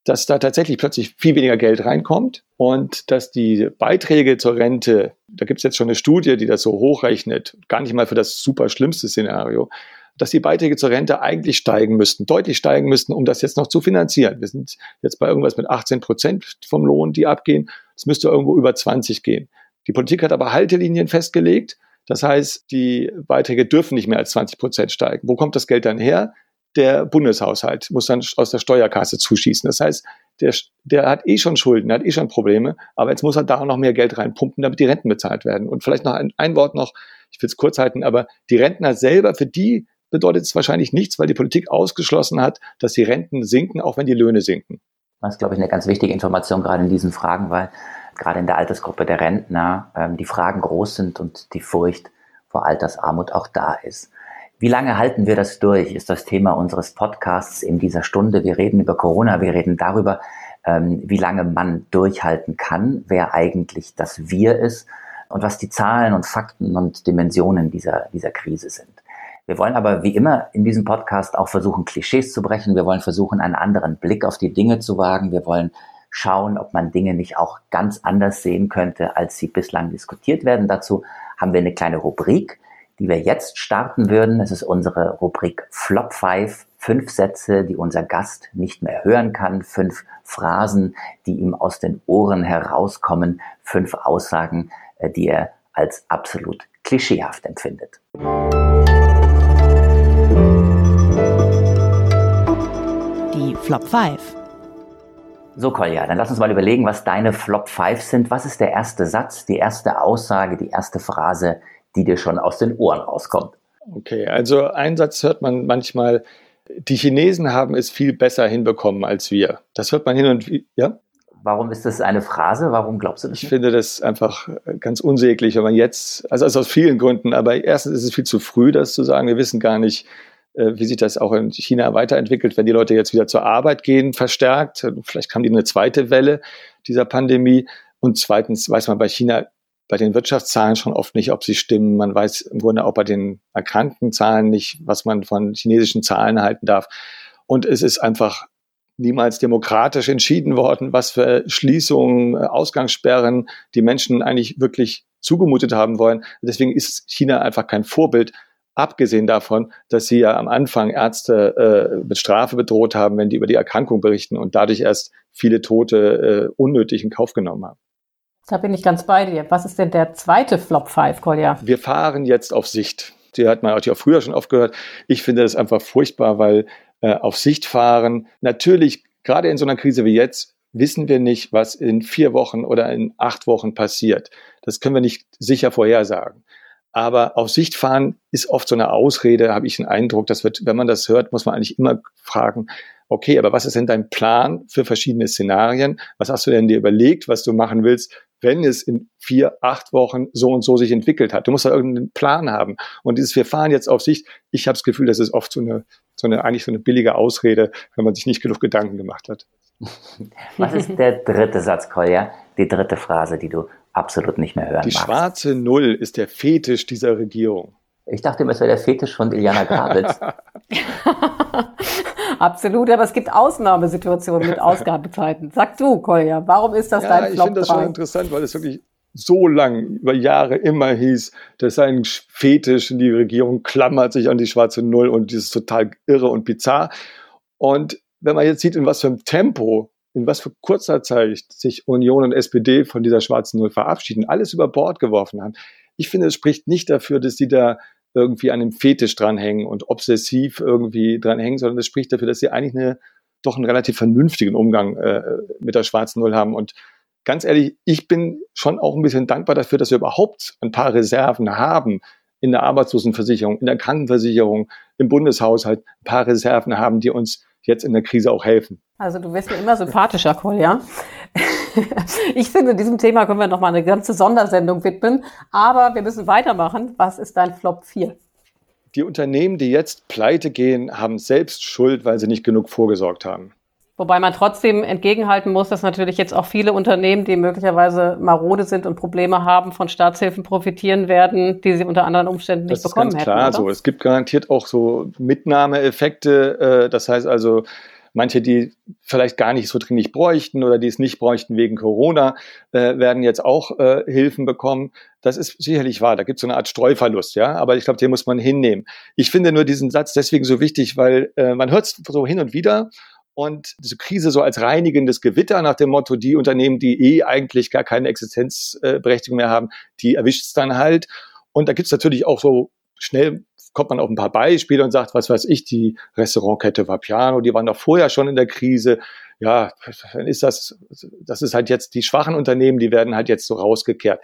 dass da tatsächlich plötzlich viel weniger Geld reinkommt und dass die Beiträge zur Rente, da gibt es jetzt schon eine Studie, die das so hochrechnet, gar nicht mal für das super schlimmste Szenario, dass die Beiträge zur Rente eigentlich steigen müssten, deutlich steigen müssten, um das jetzt noch zu finanzieren. Wir sind jetzt bei irgendwas mit 18 Prozent vom Lohn, die abgehen. Es müsste irgendwo über 20 gehen. Die Politik hat aber Haltelinien festgelegt. Das heißt, die Beiträge dürfen nicht mehr als 20 Prozent steigen. Wo kommt das Geld dann her? Der Bundeshaushalt muss dann aus der Steuerkasse zuschießen. Das heißt, der, der hat eh schon Schulden, der hat eh schon Probleme, aber jetzt muss er da noch mehr Geld reinpumpen, damit die Renten bezahlt werden. Und vielleicht noch ein, ein Wort noch, ich will es kurz halten, aber die Rentner selber, für die bedeutet es wahrscheinlich nichts, weil die Politik ausgeschlossen hat, dass die Renten sinken, auch wenn die Löhne sinken. Das ist, glaube ich, eine ganz wichtige Information gerade in diesen Fragen, weil gerade in der Altersgruppe der Rentner ähm, die Fragen groß sind und die Furcht vor Altersarmut auch da ist. Wie lange halten wir das durch, ist das Thema unseres Podcasts in dieser Stunde. Wir reden über Corona, wir reden darüber, ähm, wie lange man durchhalten kann, wer eigentlich das Wir ist und was die Zahlen und Fakten und Dimensionen dieser, dieser Krise sind. Wir wollen aber wie immer in diesem Podcast auch versuchen, Klischees zu brechen. Wir wollen versuchen, einen anderen Blick auf die Dinge zu wagen. Wir wollen schauen, ob man Dinge nicht auch ganz anders sehen könnte, als sie bislang diskutiert werden. Dazu haben wir eine kleine Rubrik, die wir jetzt starten würden. Es ist unsere Rubrik Flop 5. Fünf Sätze, die unser Gast nicht mehr hören kann. Fünf Phrasen, die ihm aus den Ohren herauskommen. Fünf Aussagen, äh, die er als absolut klischeehaft empfindet. Die Flop 5. So, Kolja, dann lass uns mal überlegen, was deine Flop 5 sind. Was ist der erste Satz, die erste Aussage, die erste Phrase, die dir schon aus den Ohren rauskommt? Okay, also ein Satz hört man manchmal, die Chinesen haben es viel besser hinbekommen als wir. Das hört man hin und wieder, ja? Warum ist das eine Phrase? Warum glaubst du das? Ich finde das einfach ganz unsäglich, wenn man jetzt, also, also aus vielen Gründen, aber erstens ist es viel zu früh, das zu sagen. Wir wissen gar nicht, äh, wie sich das auch in China weiterentwickelt, wenn die Leute jetzt wieder zur Arbeit gehen, verstärkt. Vielleicht kam die eine zweite Welle dieser Pandemie. Und zweitens weiß man bei China bei den Wirtschaftszahlen schon oft nicht, ob sie stimmen. Man weiß im Grunde auch bei den erkrankten Zahlen nicht, was man von chinesischen Zahlen halten darf. Und es ist einfach niemals demokratisch entschieden worden, was für Schließungen, Ausgangssperren die Menschen eigentlich wirklich zugemutet haben wollen. Deswegen ist China einfach kein Vorbild Abgesehen davon, dass sie ja am Anfang Ärzte äh, mit Strafe bedroht haben, wenn die über die Erkrankung berichten und dadurch erst viele Tote äh, unnötig in Kauf genommen haben. Da bin ich ganz bei dir. Was ist denn der zweite Flop 5, Kolja? Wir fahren jetzt auf Sicht. Die hat man auch früher schon oft gehört. Ich finde das einfach furchtbar, weil äh, auf Sicht fahren, natürlich, gerade in so einer Krise wie jetzt, wissen wir nicht, was in vier Wochen oder in acht Wochen passiert. Das können wir nicht sicher vorhersagen. Aber auf Sicht fahren ist oft so eine Ausrede, habe ich den Eindruck. Das wird, wenn man das hört, muss man eigentlich immer fragen, okay, aber was ist denn dein Plan für verschiedene Szenarien? Was hast du denn dir überlegt, was du machen willst, wenn es in vier, acht Wochen so und so sich entwickelt hat? Du musst da irgendeinen Plan haben. Und dieses Wir fahren jetzt auf Sicht, ich habe das Gefühl, das ist oft so eine, so eine, eigentlich so eine billige Ausrede, wenn man sich nicht genug Gedanken gemacht hat. Was ist der dritte Satz, Kolja? Die dritte Phrase, die du absolut nicht mehr hören Die magst. schwarze Null ist der Fetisch dieser Regierung. Ich dachte immer, es wäre der Fetisch von Iliana Grabitz. Absolut, aber es gibt Ausnahmesituationen mit Ausgabezeiten. Sag du, Kolja, warum ist das ja, dein Flop Ich finde das schon interessant, weil es wirklich so lang, über Jahre immer hieß, das sei ein Fetisch und die Regierung klammert sich an die schwarze Null und das ist total irre und bizarr. Und wenn man jetzt sieht, in was für einem Tempo, in was für kurzer Zeit sich Union und SPD von dieser schwarzen Null verabschieden, alles über Bord geworfen haben, ich finde, es spricht nicht dafür, dass sie da irgendwie an einem Fetisch dranhängen und obsessiv irgendwie dranhängen, sondern es spricht dafür, dass sie eigentlich eine, doch einen relativ vernünftigen Umgang äh, mit der schwarzen Null haben. Und ganz ehrlich, ich bin schon auch ein bisschen dankbar dafür, dass wir überhaupt ein paar Reserven haben in der Arbeitslosenversicherung, in der Krankenversicherung, im Bundeshaushalt, ein paar Reserven haben, die uns jetzt in der Krise auch helfen. Also du wirst mir immer sympathischer, Kolja. ich finde, diesem Thema können wir noch mal eine ganze Sondersendung widmen. Aber wir müssen weitermachen. Was ist dein Flop 4? Die Unternehmen, die jetzt pleite gehen, haben selbst Schuld, weil sie nicht genug vorgesorgt haben. Wobei man trotzdem entgegenhalten muss, dass natürlich jetzt auch viele Unternehmen, die möglicherweise marode sind und Probleme haben, von Staatshilfen profitieren werden, die sie unter anderen Umständen nicht das bekommen ist ganz hätten. Klar, oder? so. Es gibt garantiert auch so Mitnahmeeffekte. Äh, das heißt also, manche, die vielleicht gar nicht so dringlich bräuchten oder die es nicht bräuchten wegen Corona, äh, werden jetzt auch äh, Hilfen bekommen. Das ist sicherlich wahr. Da gibt es so eine Art Streuverlust, ja. Aber ich glaube, den muss man hinnehmen. Ich finde nur diesen Satz deswegen so wichtig, weil man hört es so hin und wieder und diese Krise so als reinigendes Gewitter nach dem Motto, die Unternehmen, die eh eigentlich gar keine Existenzberechtigung mehr haben, die erwischt es dann halt. Und da gibt es natürlich auch so schnell kommt man auf ein paar Beispiele und sagt, was weiß ich, die Restaurantkette Vapiano, die waren doch vorher schon in der Krise. Ja, dann ist das, das ist halt jetzt die schwachen Unternehmen, die werden halt jetzt so rausgekehrt.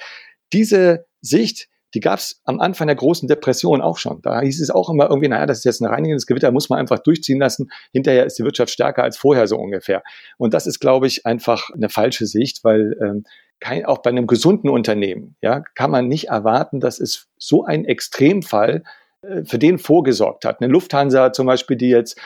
Diese Sicht, die gab es am Anfang der großen Depression auch schon. Da hieß es auch immer irgendwie, naja, das ist jetzt ein reinigendes Gewitter, muss man einfach durchziehen lassen. Hinterher ist die Wirtschaft stärker als vorher so ungefähr. Und das ist, glaube ich, einfach eine falsche Sicht, weil ähm, kein, auch bei einem gesunden Unternehmen ja, kann man nicht erwarten, dass es so ein Extremfall äh, für den vorgesorgt hat. Eine Lufthansa zum Beispiel, die jetzt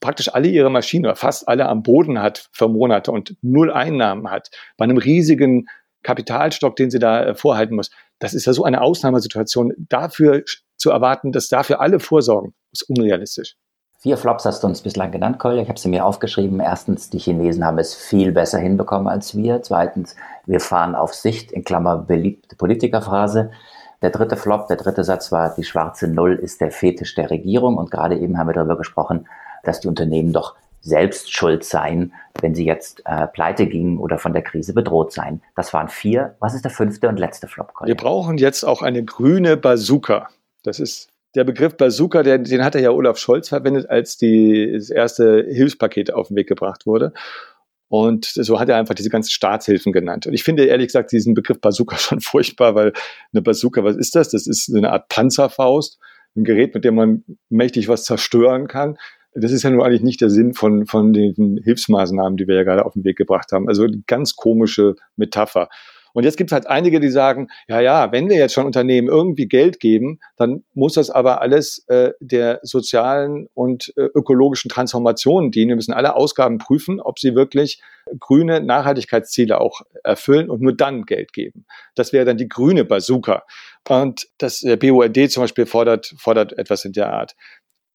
praktisch alle ihre Maschinen oder fast alle am Boden hat für Monate und null Einnahmen hat, bei einem riesigen Kapitalstock, den sie da äh, vorhalten muss. Das ist ja so eine Ausnahmesituation. Dafür zu erwarten, dass dafür alle vorsorgen, ist unrealistisch. Vier Flops hast du uns bislang genannt, Kolja. Ich habe sie mir aufgeschrieben. Erstens, die Chinesen haben es viel besser hinbekommen als wir. Zweitens, wir fahren auf Sicht, in Klammer beliebte Politikerphrase. Der dritte Flop, der dritte Satz war, die schwarze Null ist der Fetisch der Regierung. Und gerade eben haben wir darüber gesprochen, dass die Unternehmen doch selbst schuld seien, wenn sie jetzt äh, pleite gingen oder von der Krise bedroht seien. Das waren vier. Was ist der fünfte und letzte Flop, Kolja? Wir brauchen jetzt auch eine grüne Bazooka. Das ist der Begriff Bazooka, der, den hat ja Olaf Scholz verwendet, als die, das erste Hilfspaket auf den Weg gebracht wurde. Und so hat er einfach diese ganzen Staatshilfen genannt. Und ich finde ehrlich gesagt diesen Begriff Bazooka schon furchtbar, weil eine Bazooka, was ist das? Das ist eine Art Panzerfaust, ein Gerät, mit dem man mächtig was zerstören kann. Das ist ja nun eigentlich nicht der Sinn von, von den Hilfsmaßnahmen, die wir ja gerade auf den Weg gebracht haben. Also eine ganz komische Metapher. Und jetzt gibt es halt einige, die sagen, ja, ja, wenn wir jetzt schon Unternehmen irgendwie Geld geben, dann muss das aber alles äh, der sozialen und äh, ökologischen Transformation dienen. Wir müssen alle Ausgaben prüfen, ob sie wirklich grüne Nachhaltigkeitsziele auch erfüllen und nur dann Geld geben. Das wäre dann die grüne Bazooka. Und das der BUND zum Beispiel fordert, fordert etwas in der Art.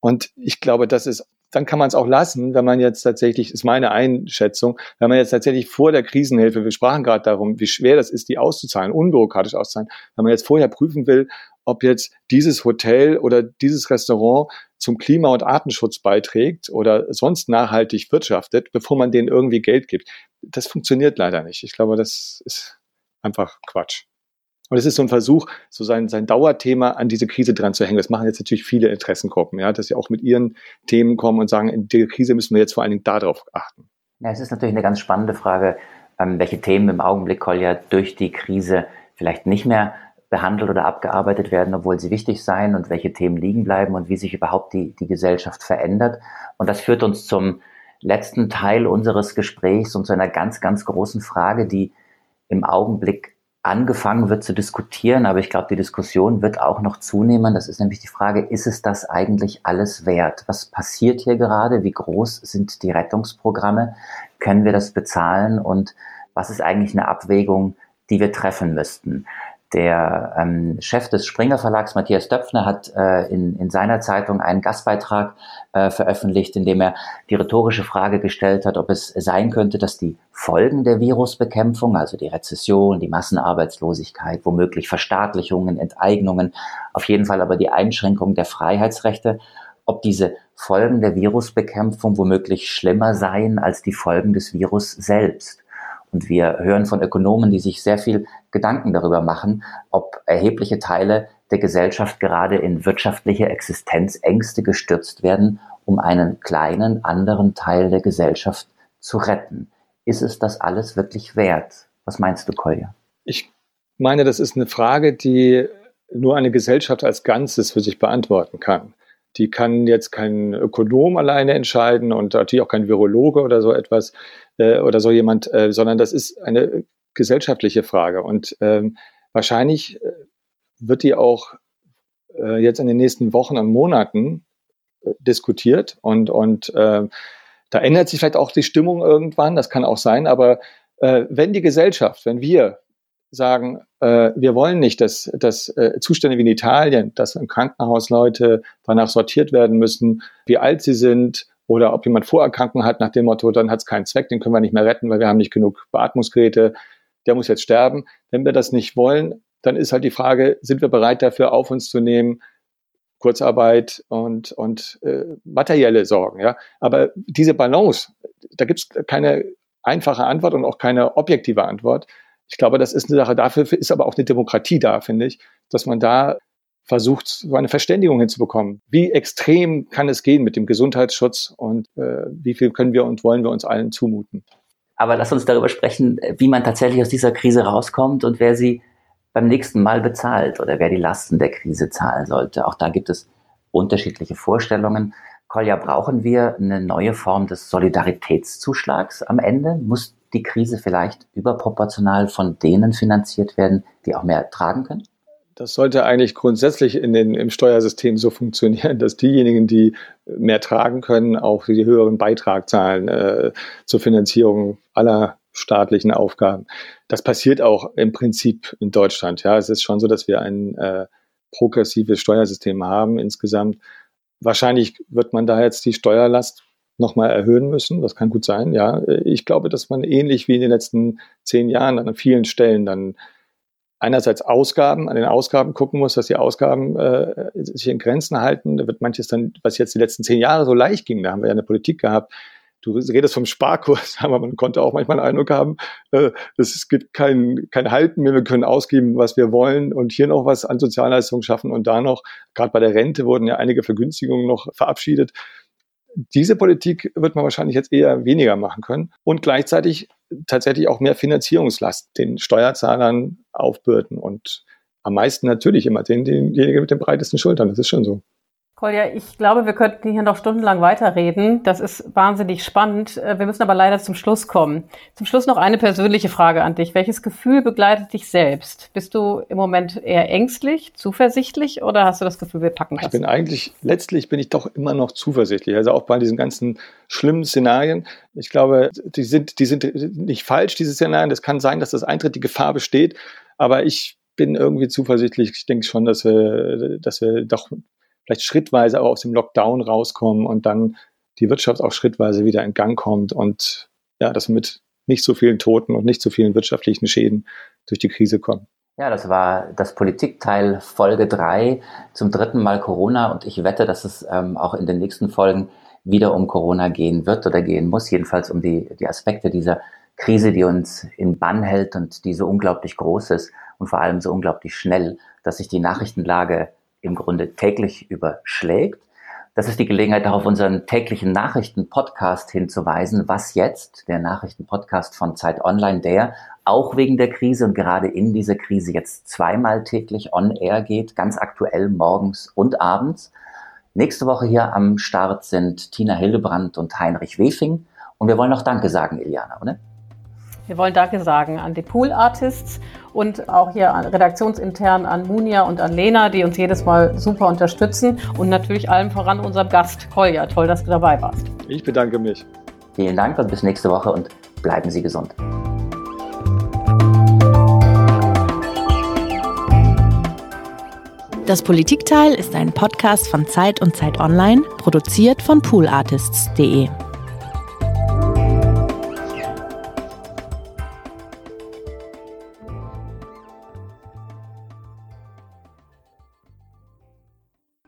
Und ich glaube, das ist dann kann man es auch lassen, wenn man jetzt tatsächlich, ist meine Einschätzung, wenn man jetzt tatsächlich vor der Krisenhilfe, wir sprachen gerade darum, wie schwer das ist, die auszuzahlen, unbürokratisch auszuzahlen, wenn man jetzt vorher prüfen will, ob jetzt dieses Hotel oder dieses Restaurant zum Klima- und Artenschutz beiträgt oder sonst nachhaltig wirtschaftet, bevor man denen irgendwie Geld gibt. Das funktioniert leider nicht. Ich glaube, das ist einfach Quatsch. Und es ist so ein Versuch, so sein, sein Dauerthema an diese Krise dran zu hängen. Das machen jetzt natürlich viele Interessengruppen, ja, dass sie auch mit ihren Themen kommen und sagen, in der Krise müssen wir jetzt vor allen Dingen darauf achten. Ja, es ist natürlich eine ganz spannende Frage, ähm, welche Themen im Augenblick, Kolja, durch die Krise vielleicht nicht mehr behandelt oder abgearbeitet werden, obwohl sie wichtig seien und welche Themen liegen bleiben und wie sich überhaupt die, die Gesellschaft verändert. Und das führt uns zum letzten Teil unseres Gesprächs und zu einer ganz, ganz großen Frage, die im Augenblick angefangen wird zu diskutieren, aber ich glaube, die Diskussion wird auch noch zunehmen. Das ist nämlich die Frage, ist es das eigentlich alles wert? Was passiert hier gerade? Wie groß sind die Rettungsprogramme? Können wir das bezahlen? Und was ist eigentlich eine Abwägung, die wir treffen müssten? Der ähm, Chef des Springer Verlags, Matthias Döpfner, hat äh, in, in seiner Zeitung einen Gastbeitrag äh, veröffentlicht, in dem er die rhetorische Frage gestellt hat, ob es sein könnte, dass die Folgen der Virusbekämpfung, also die Rezession, die Massenarbeitslosigkeit, womöglich Verstaatlichungen, Enteignungen, auf jeden Fall aber die Einschränkung der Freiheitsrechte, ob diese Folgen der Virusbekämpfung womöglich schlimmer seien als die Folgen des Virus selbst. Und wir hören von Ökonomen, die sich sehr viel Gedanken darüber machen, ob erhebliche Teile der Gesellschaft gerade in wirtschaftliche Existenzängste gestürzt werden, um einen kleinen anderen Teil der Gesellschaft zu retten. Ist es das alles wirklich wert? Was meinst du, Kolja? Ich meine, das ist eine Frage, die nur eine Gesellschaft als Ganzes für sich beantworten kann. Die kann jetzt kein Ökonom alleine entscheiden und natürlich auch kein Virologe oder so etwas äh, oder so jemand, äh, sondern das ist eine gesellschaftliche Frage. Und ähm, wahrscheinlich äh, wird die auch äh, jetzt in den nächsten Wochen und Monaten äh, diskutiert und, und äh, da ändert sich vielleicht auch die Stimmung irgendwann, das kann auch sein, aber äh, wenn die Gesellschaft, wenn wir sagen, äh, wir wollen nicht, dass, dass äh, Zustände wie in Italien, dass im Krankenhaus Leute danach sortiert werden müssen, wie alt sie sind, oder ob jemand Vorerkrankungen hat nach dem Motto, dann hat es keinen Zweck, den können wir nicht mehr retten, weil wir haben nicht genug Beatmungsgeräte, der muss jetzt sterben. Wenn wir das nicht wollen, dann ist halt die Frage, sind wir bereit dafür auf uns zu nehmen, Kurzarbeit und, und äh, materielle Sorgen. Ja? Aber diese Balance, da gibt es keine einfache Antwort und auch keine objektive Antwort. Ich glaube, das ist eine Sache, dafür ist aber auch eine Demokratie da, finde ich, dass man da versucht, so eine Verständigung hinzubekommen. Wie extrem kann es gehen mit dem Gesundheitsschutz und äh, wie viel können wir und wollen wir uns allen zumuten? Aber lass uns darüber sprechen, wie man tatsächlich aus dieser Krise rauskommt und wer sie beim nächsten Mal bezahlt oder wer die Lasten der Krise zahlen sollte. Auch da gibt es unterschiedliche Vorstellungen. Kolja, brauchen wir eine neue Form des Solidaritätszuschlags am Ende? Muss die Krise vielleicht überproportional von denen finanziert werden, die auch mehr tragen können? Das sollte eigentlich grundsätzlich in den, im Steuersystem so funktionieren, dass diejenigen, die mehr tragen können, auch die höheren Beitrag zahlen äh, zur Finanzierung aller staatlichen Aufgaben. Das passiert auch im Prinzip in Deutschland. Ja, es ist schon so, dass wir ein äh, progressives Steuersystem haben insgesamt. Wahrscheinlich wird man da jetzt die Steuerlast nochmal erhöhen müssen. Das kann gut sein. Ja, ich glaube, dass man ähnlich wie in den letzten zehn Jahren an vielen Stellen dann einerseits Ausgaben, an den Ausgaben gucken muss, dass die Ausgaben äh, sich in Grenzen halten. Da wird manches dann, was jetzt die letzten zehn Jahre so leicht ging, da haben wir ja eine Politik gehabt, du redest vom Sparkurs, aber man konnte auch manchmal den Eindruck haben, äh, es gibt kein, kein Halten mehr, wir können ausgeben, was wir wollen und hier noch was an Sozialleistungen schaffen und da noch, gerade bei der Rente wurden ja einige Vergünstigungen noch verabschiedet. Diese Politik wird man wahrscheinlich jetzt eher weniger machen können und gleichzeitig tatsächlich auch mehr Finanzierungslast den Steuerzahlern aufbürden und am meisten natürlich immer den, denjenigen mit den breitesten Schultern. Das ist schon so. Kolja, ich glaube, wir könnten hier noch stundenlang weiterreden. Das ist wahnsinnig spannend. Äh, wir müssen aber leider zum Schluss kommen. Zum Schluss noch eine persönliche Frage an dich. Welches Gefühl begleitet dich selbst? Bist du im Moment eher ängstlich, zuversichtlich oder hast du das Gefühl, wir packen das? Ich bin eigentlich, letztlich bin ich doch immer noch zuversichtlich. Also auch bei diesen ganzen schlimmen Szenarien. Ich glaube, die sind, die sind nicht falsch, diese Szenarien. Das kann sein, dass das eintritt, die Gefahr besteht. Aber ich bin irgendwie zuversichtlich. Ich denke schon, dass wir, dass wir doch vielleicht schrittweise auch aus dem Lockdown rauskommen und dann die Wirtschaft auch schrittweise wieder in Gang kommt und ja, dass wir mit nicht so vielen Toten und nicht so vielen wirtschaftlichen Schäden durch die Krise kommen. Ja, das war das Politikteil Folge 3 zum dritten Mal Corona und ich wette, dass es ähm, auch in den nächsten Folgen wieder um Corona gehen wird oder gehen muss, jedenfalls um die, die Aspekte dieser Krise, die uns in Bann hält und die so unglaublich groß ist und vor allem so unglaublich schnell, dass sich die Nachrichtenlage im Grunde täglich überschlägt. Das ist die Gelegenheit, darauf unseren täglichen Nachrichten-Podcast hinzuweisen. Was jetzt? Der Nachrichten-Podcast von Zeit Online, der auch wegen der Krise und gerade in dieser Krise jetzt zweimal täglich on air geht, ganz aktuell morgens und abends. Nächste Woche hier am Start sind Tina Hildebrand und Heinrich Wefing. Und wir wollen noch Danke sagen, Iliana, oder? Wir wollen Danke sagen an die Pool Artists und auch hier redaktionsintern an Munia und an Lena, die uns jedes Mal super unterstützen und natürlich allem voran unserem Gast Kolja. Toll, dass du dabei warst. Ich bedanke mich. Vielen Dank und bis nächste Woche und bleiben Sie gesund. Das Politikteil ist ein Podcast von Zeit und Zeit Online, produziert von poolartists.de.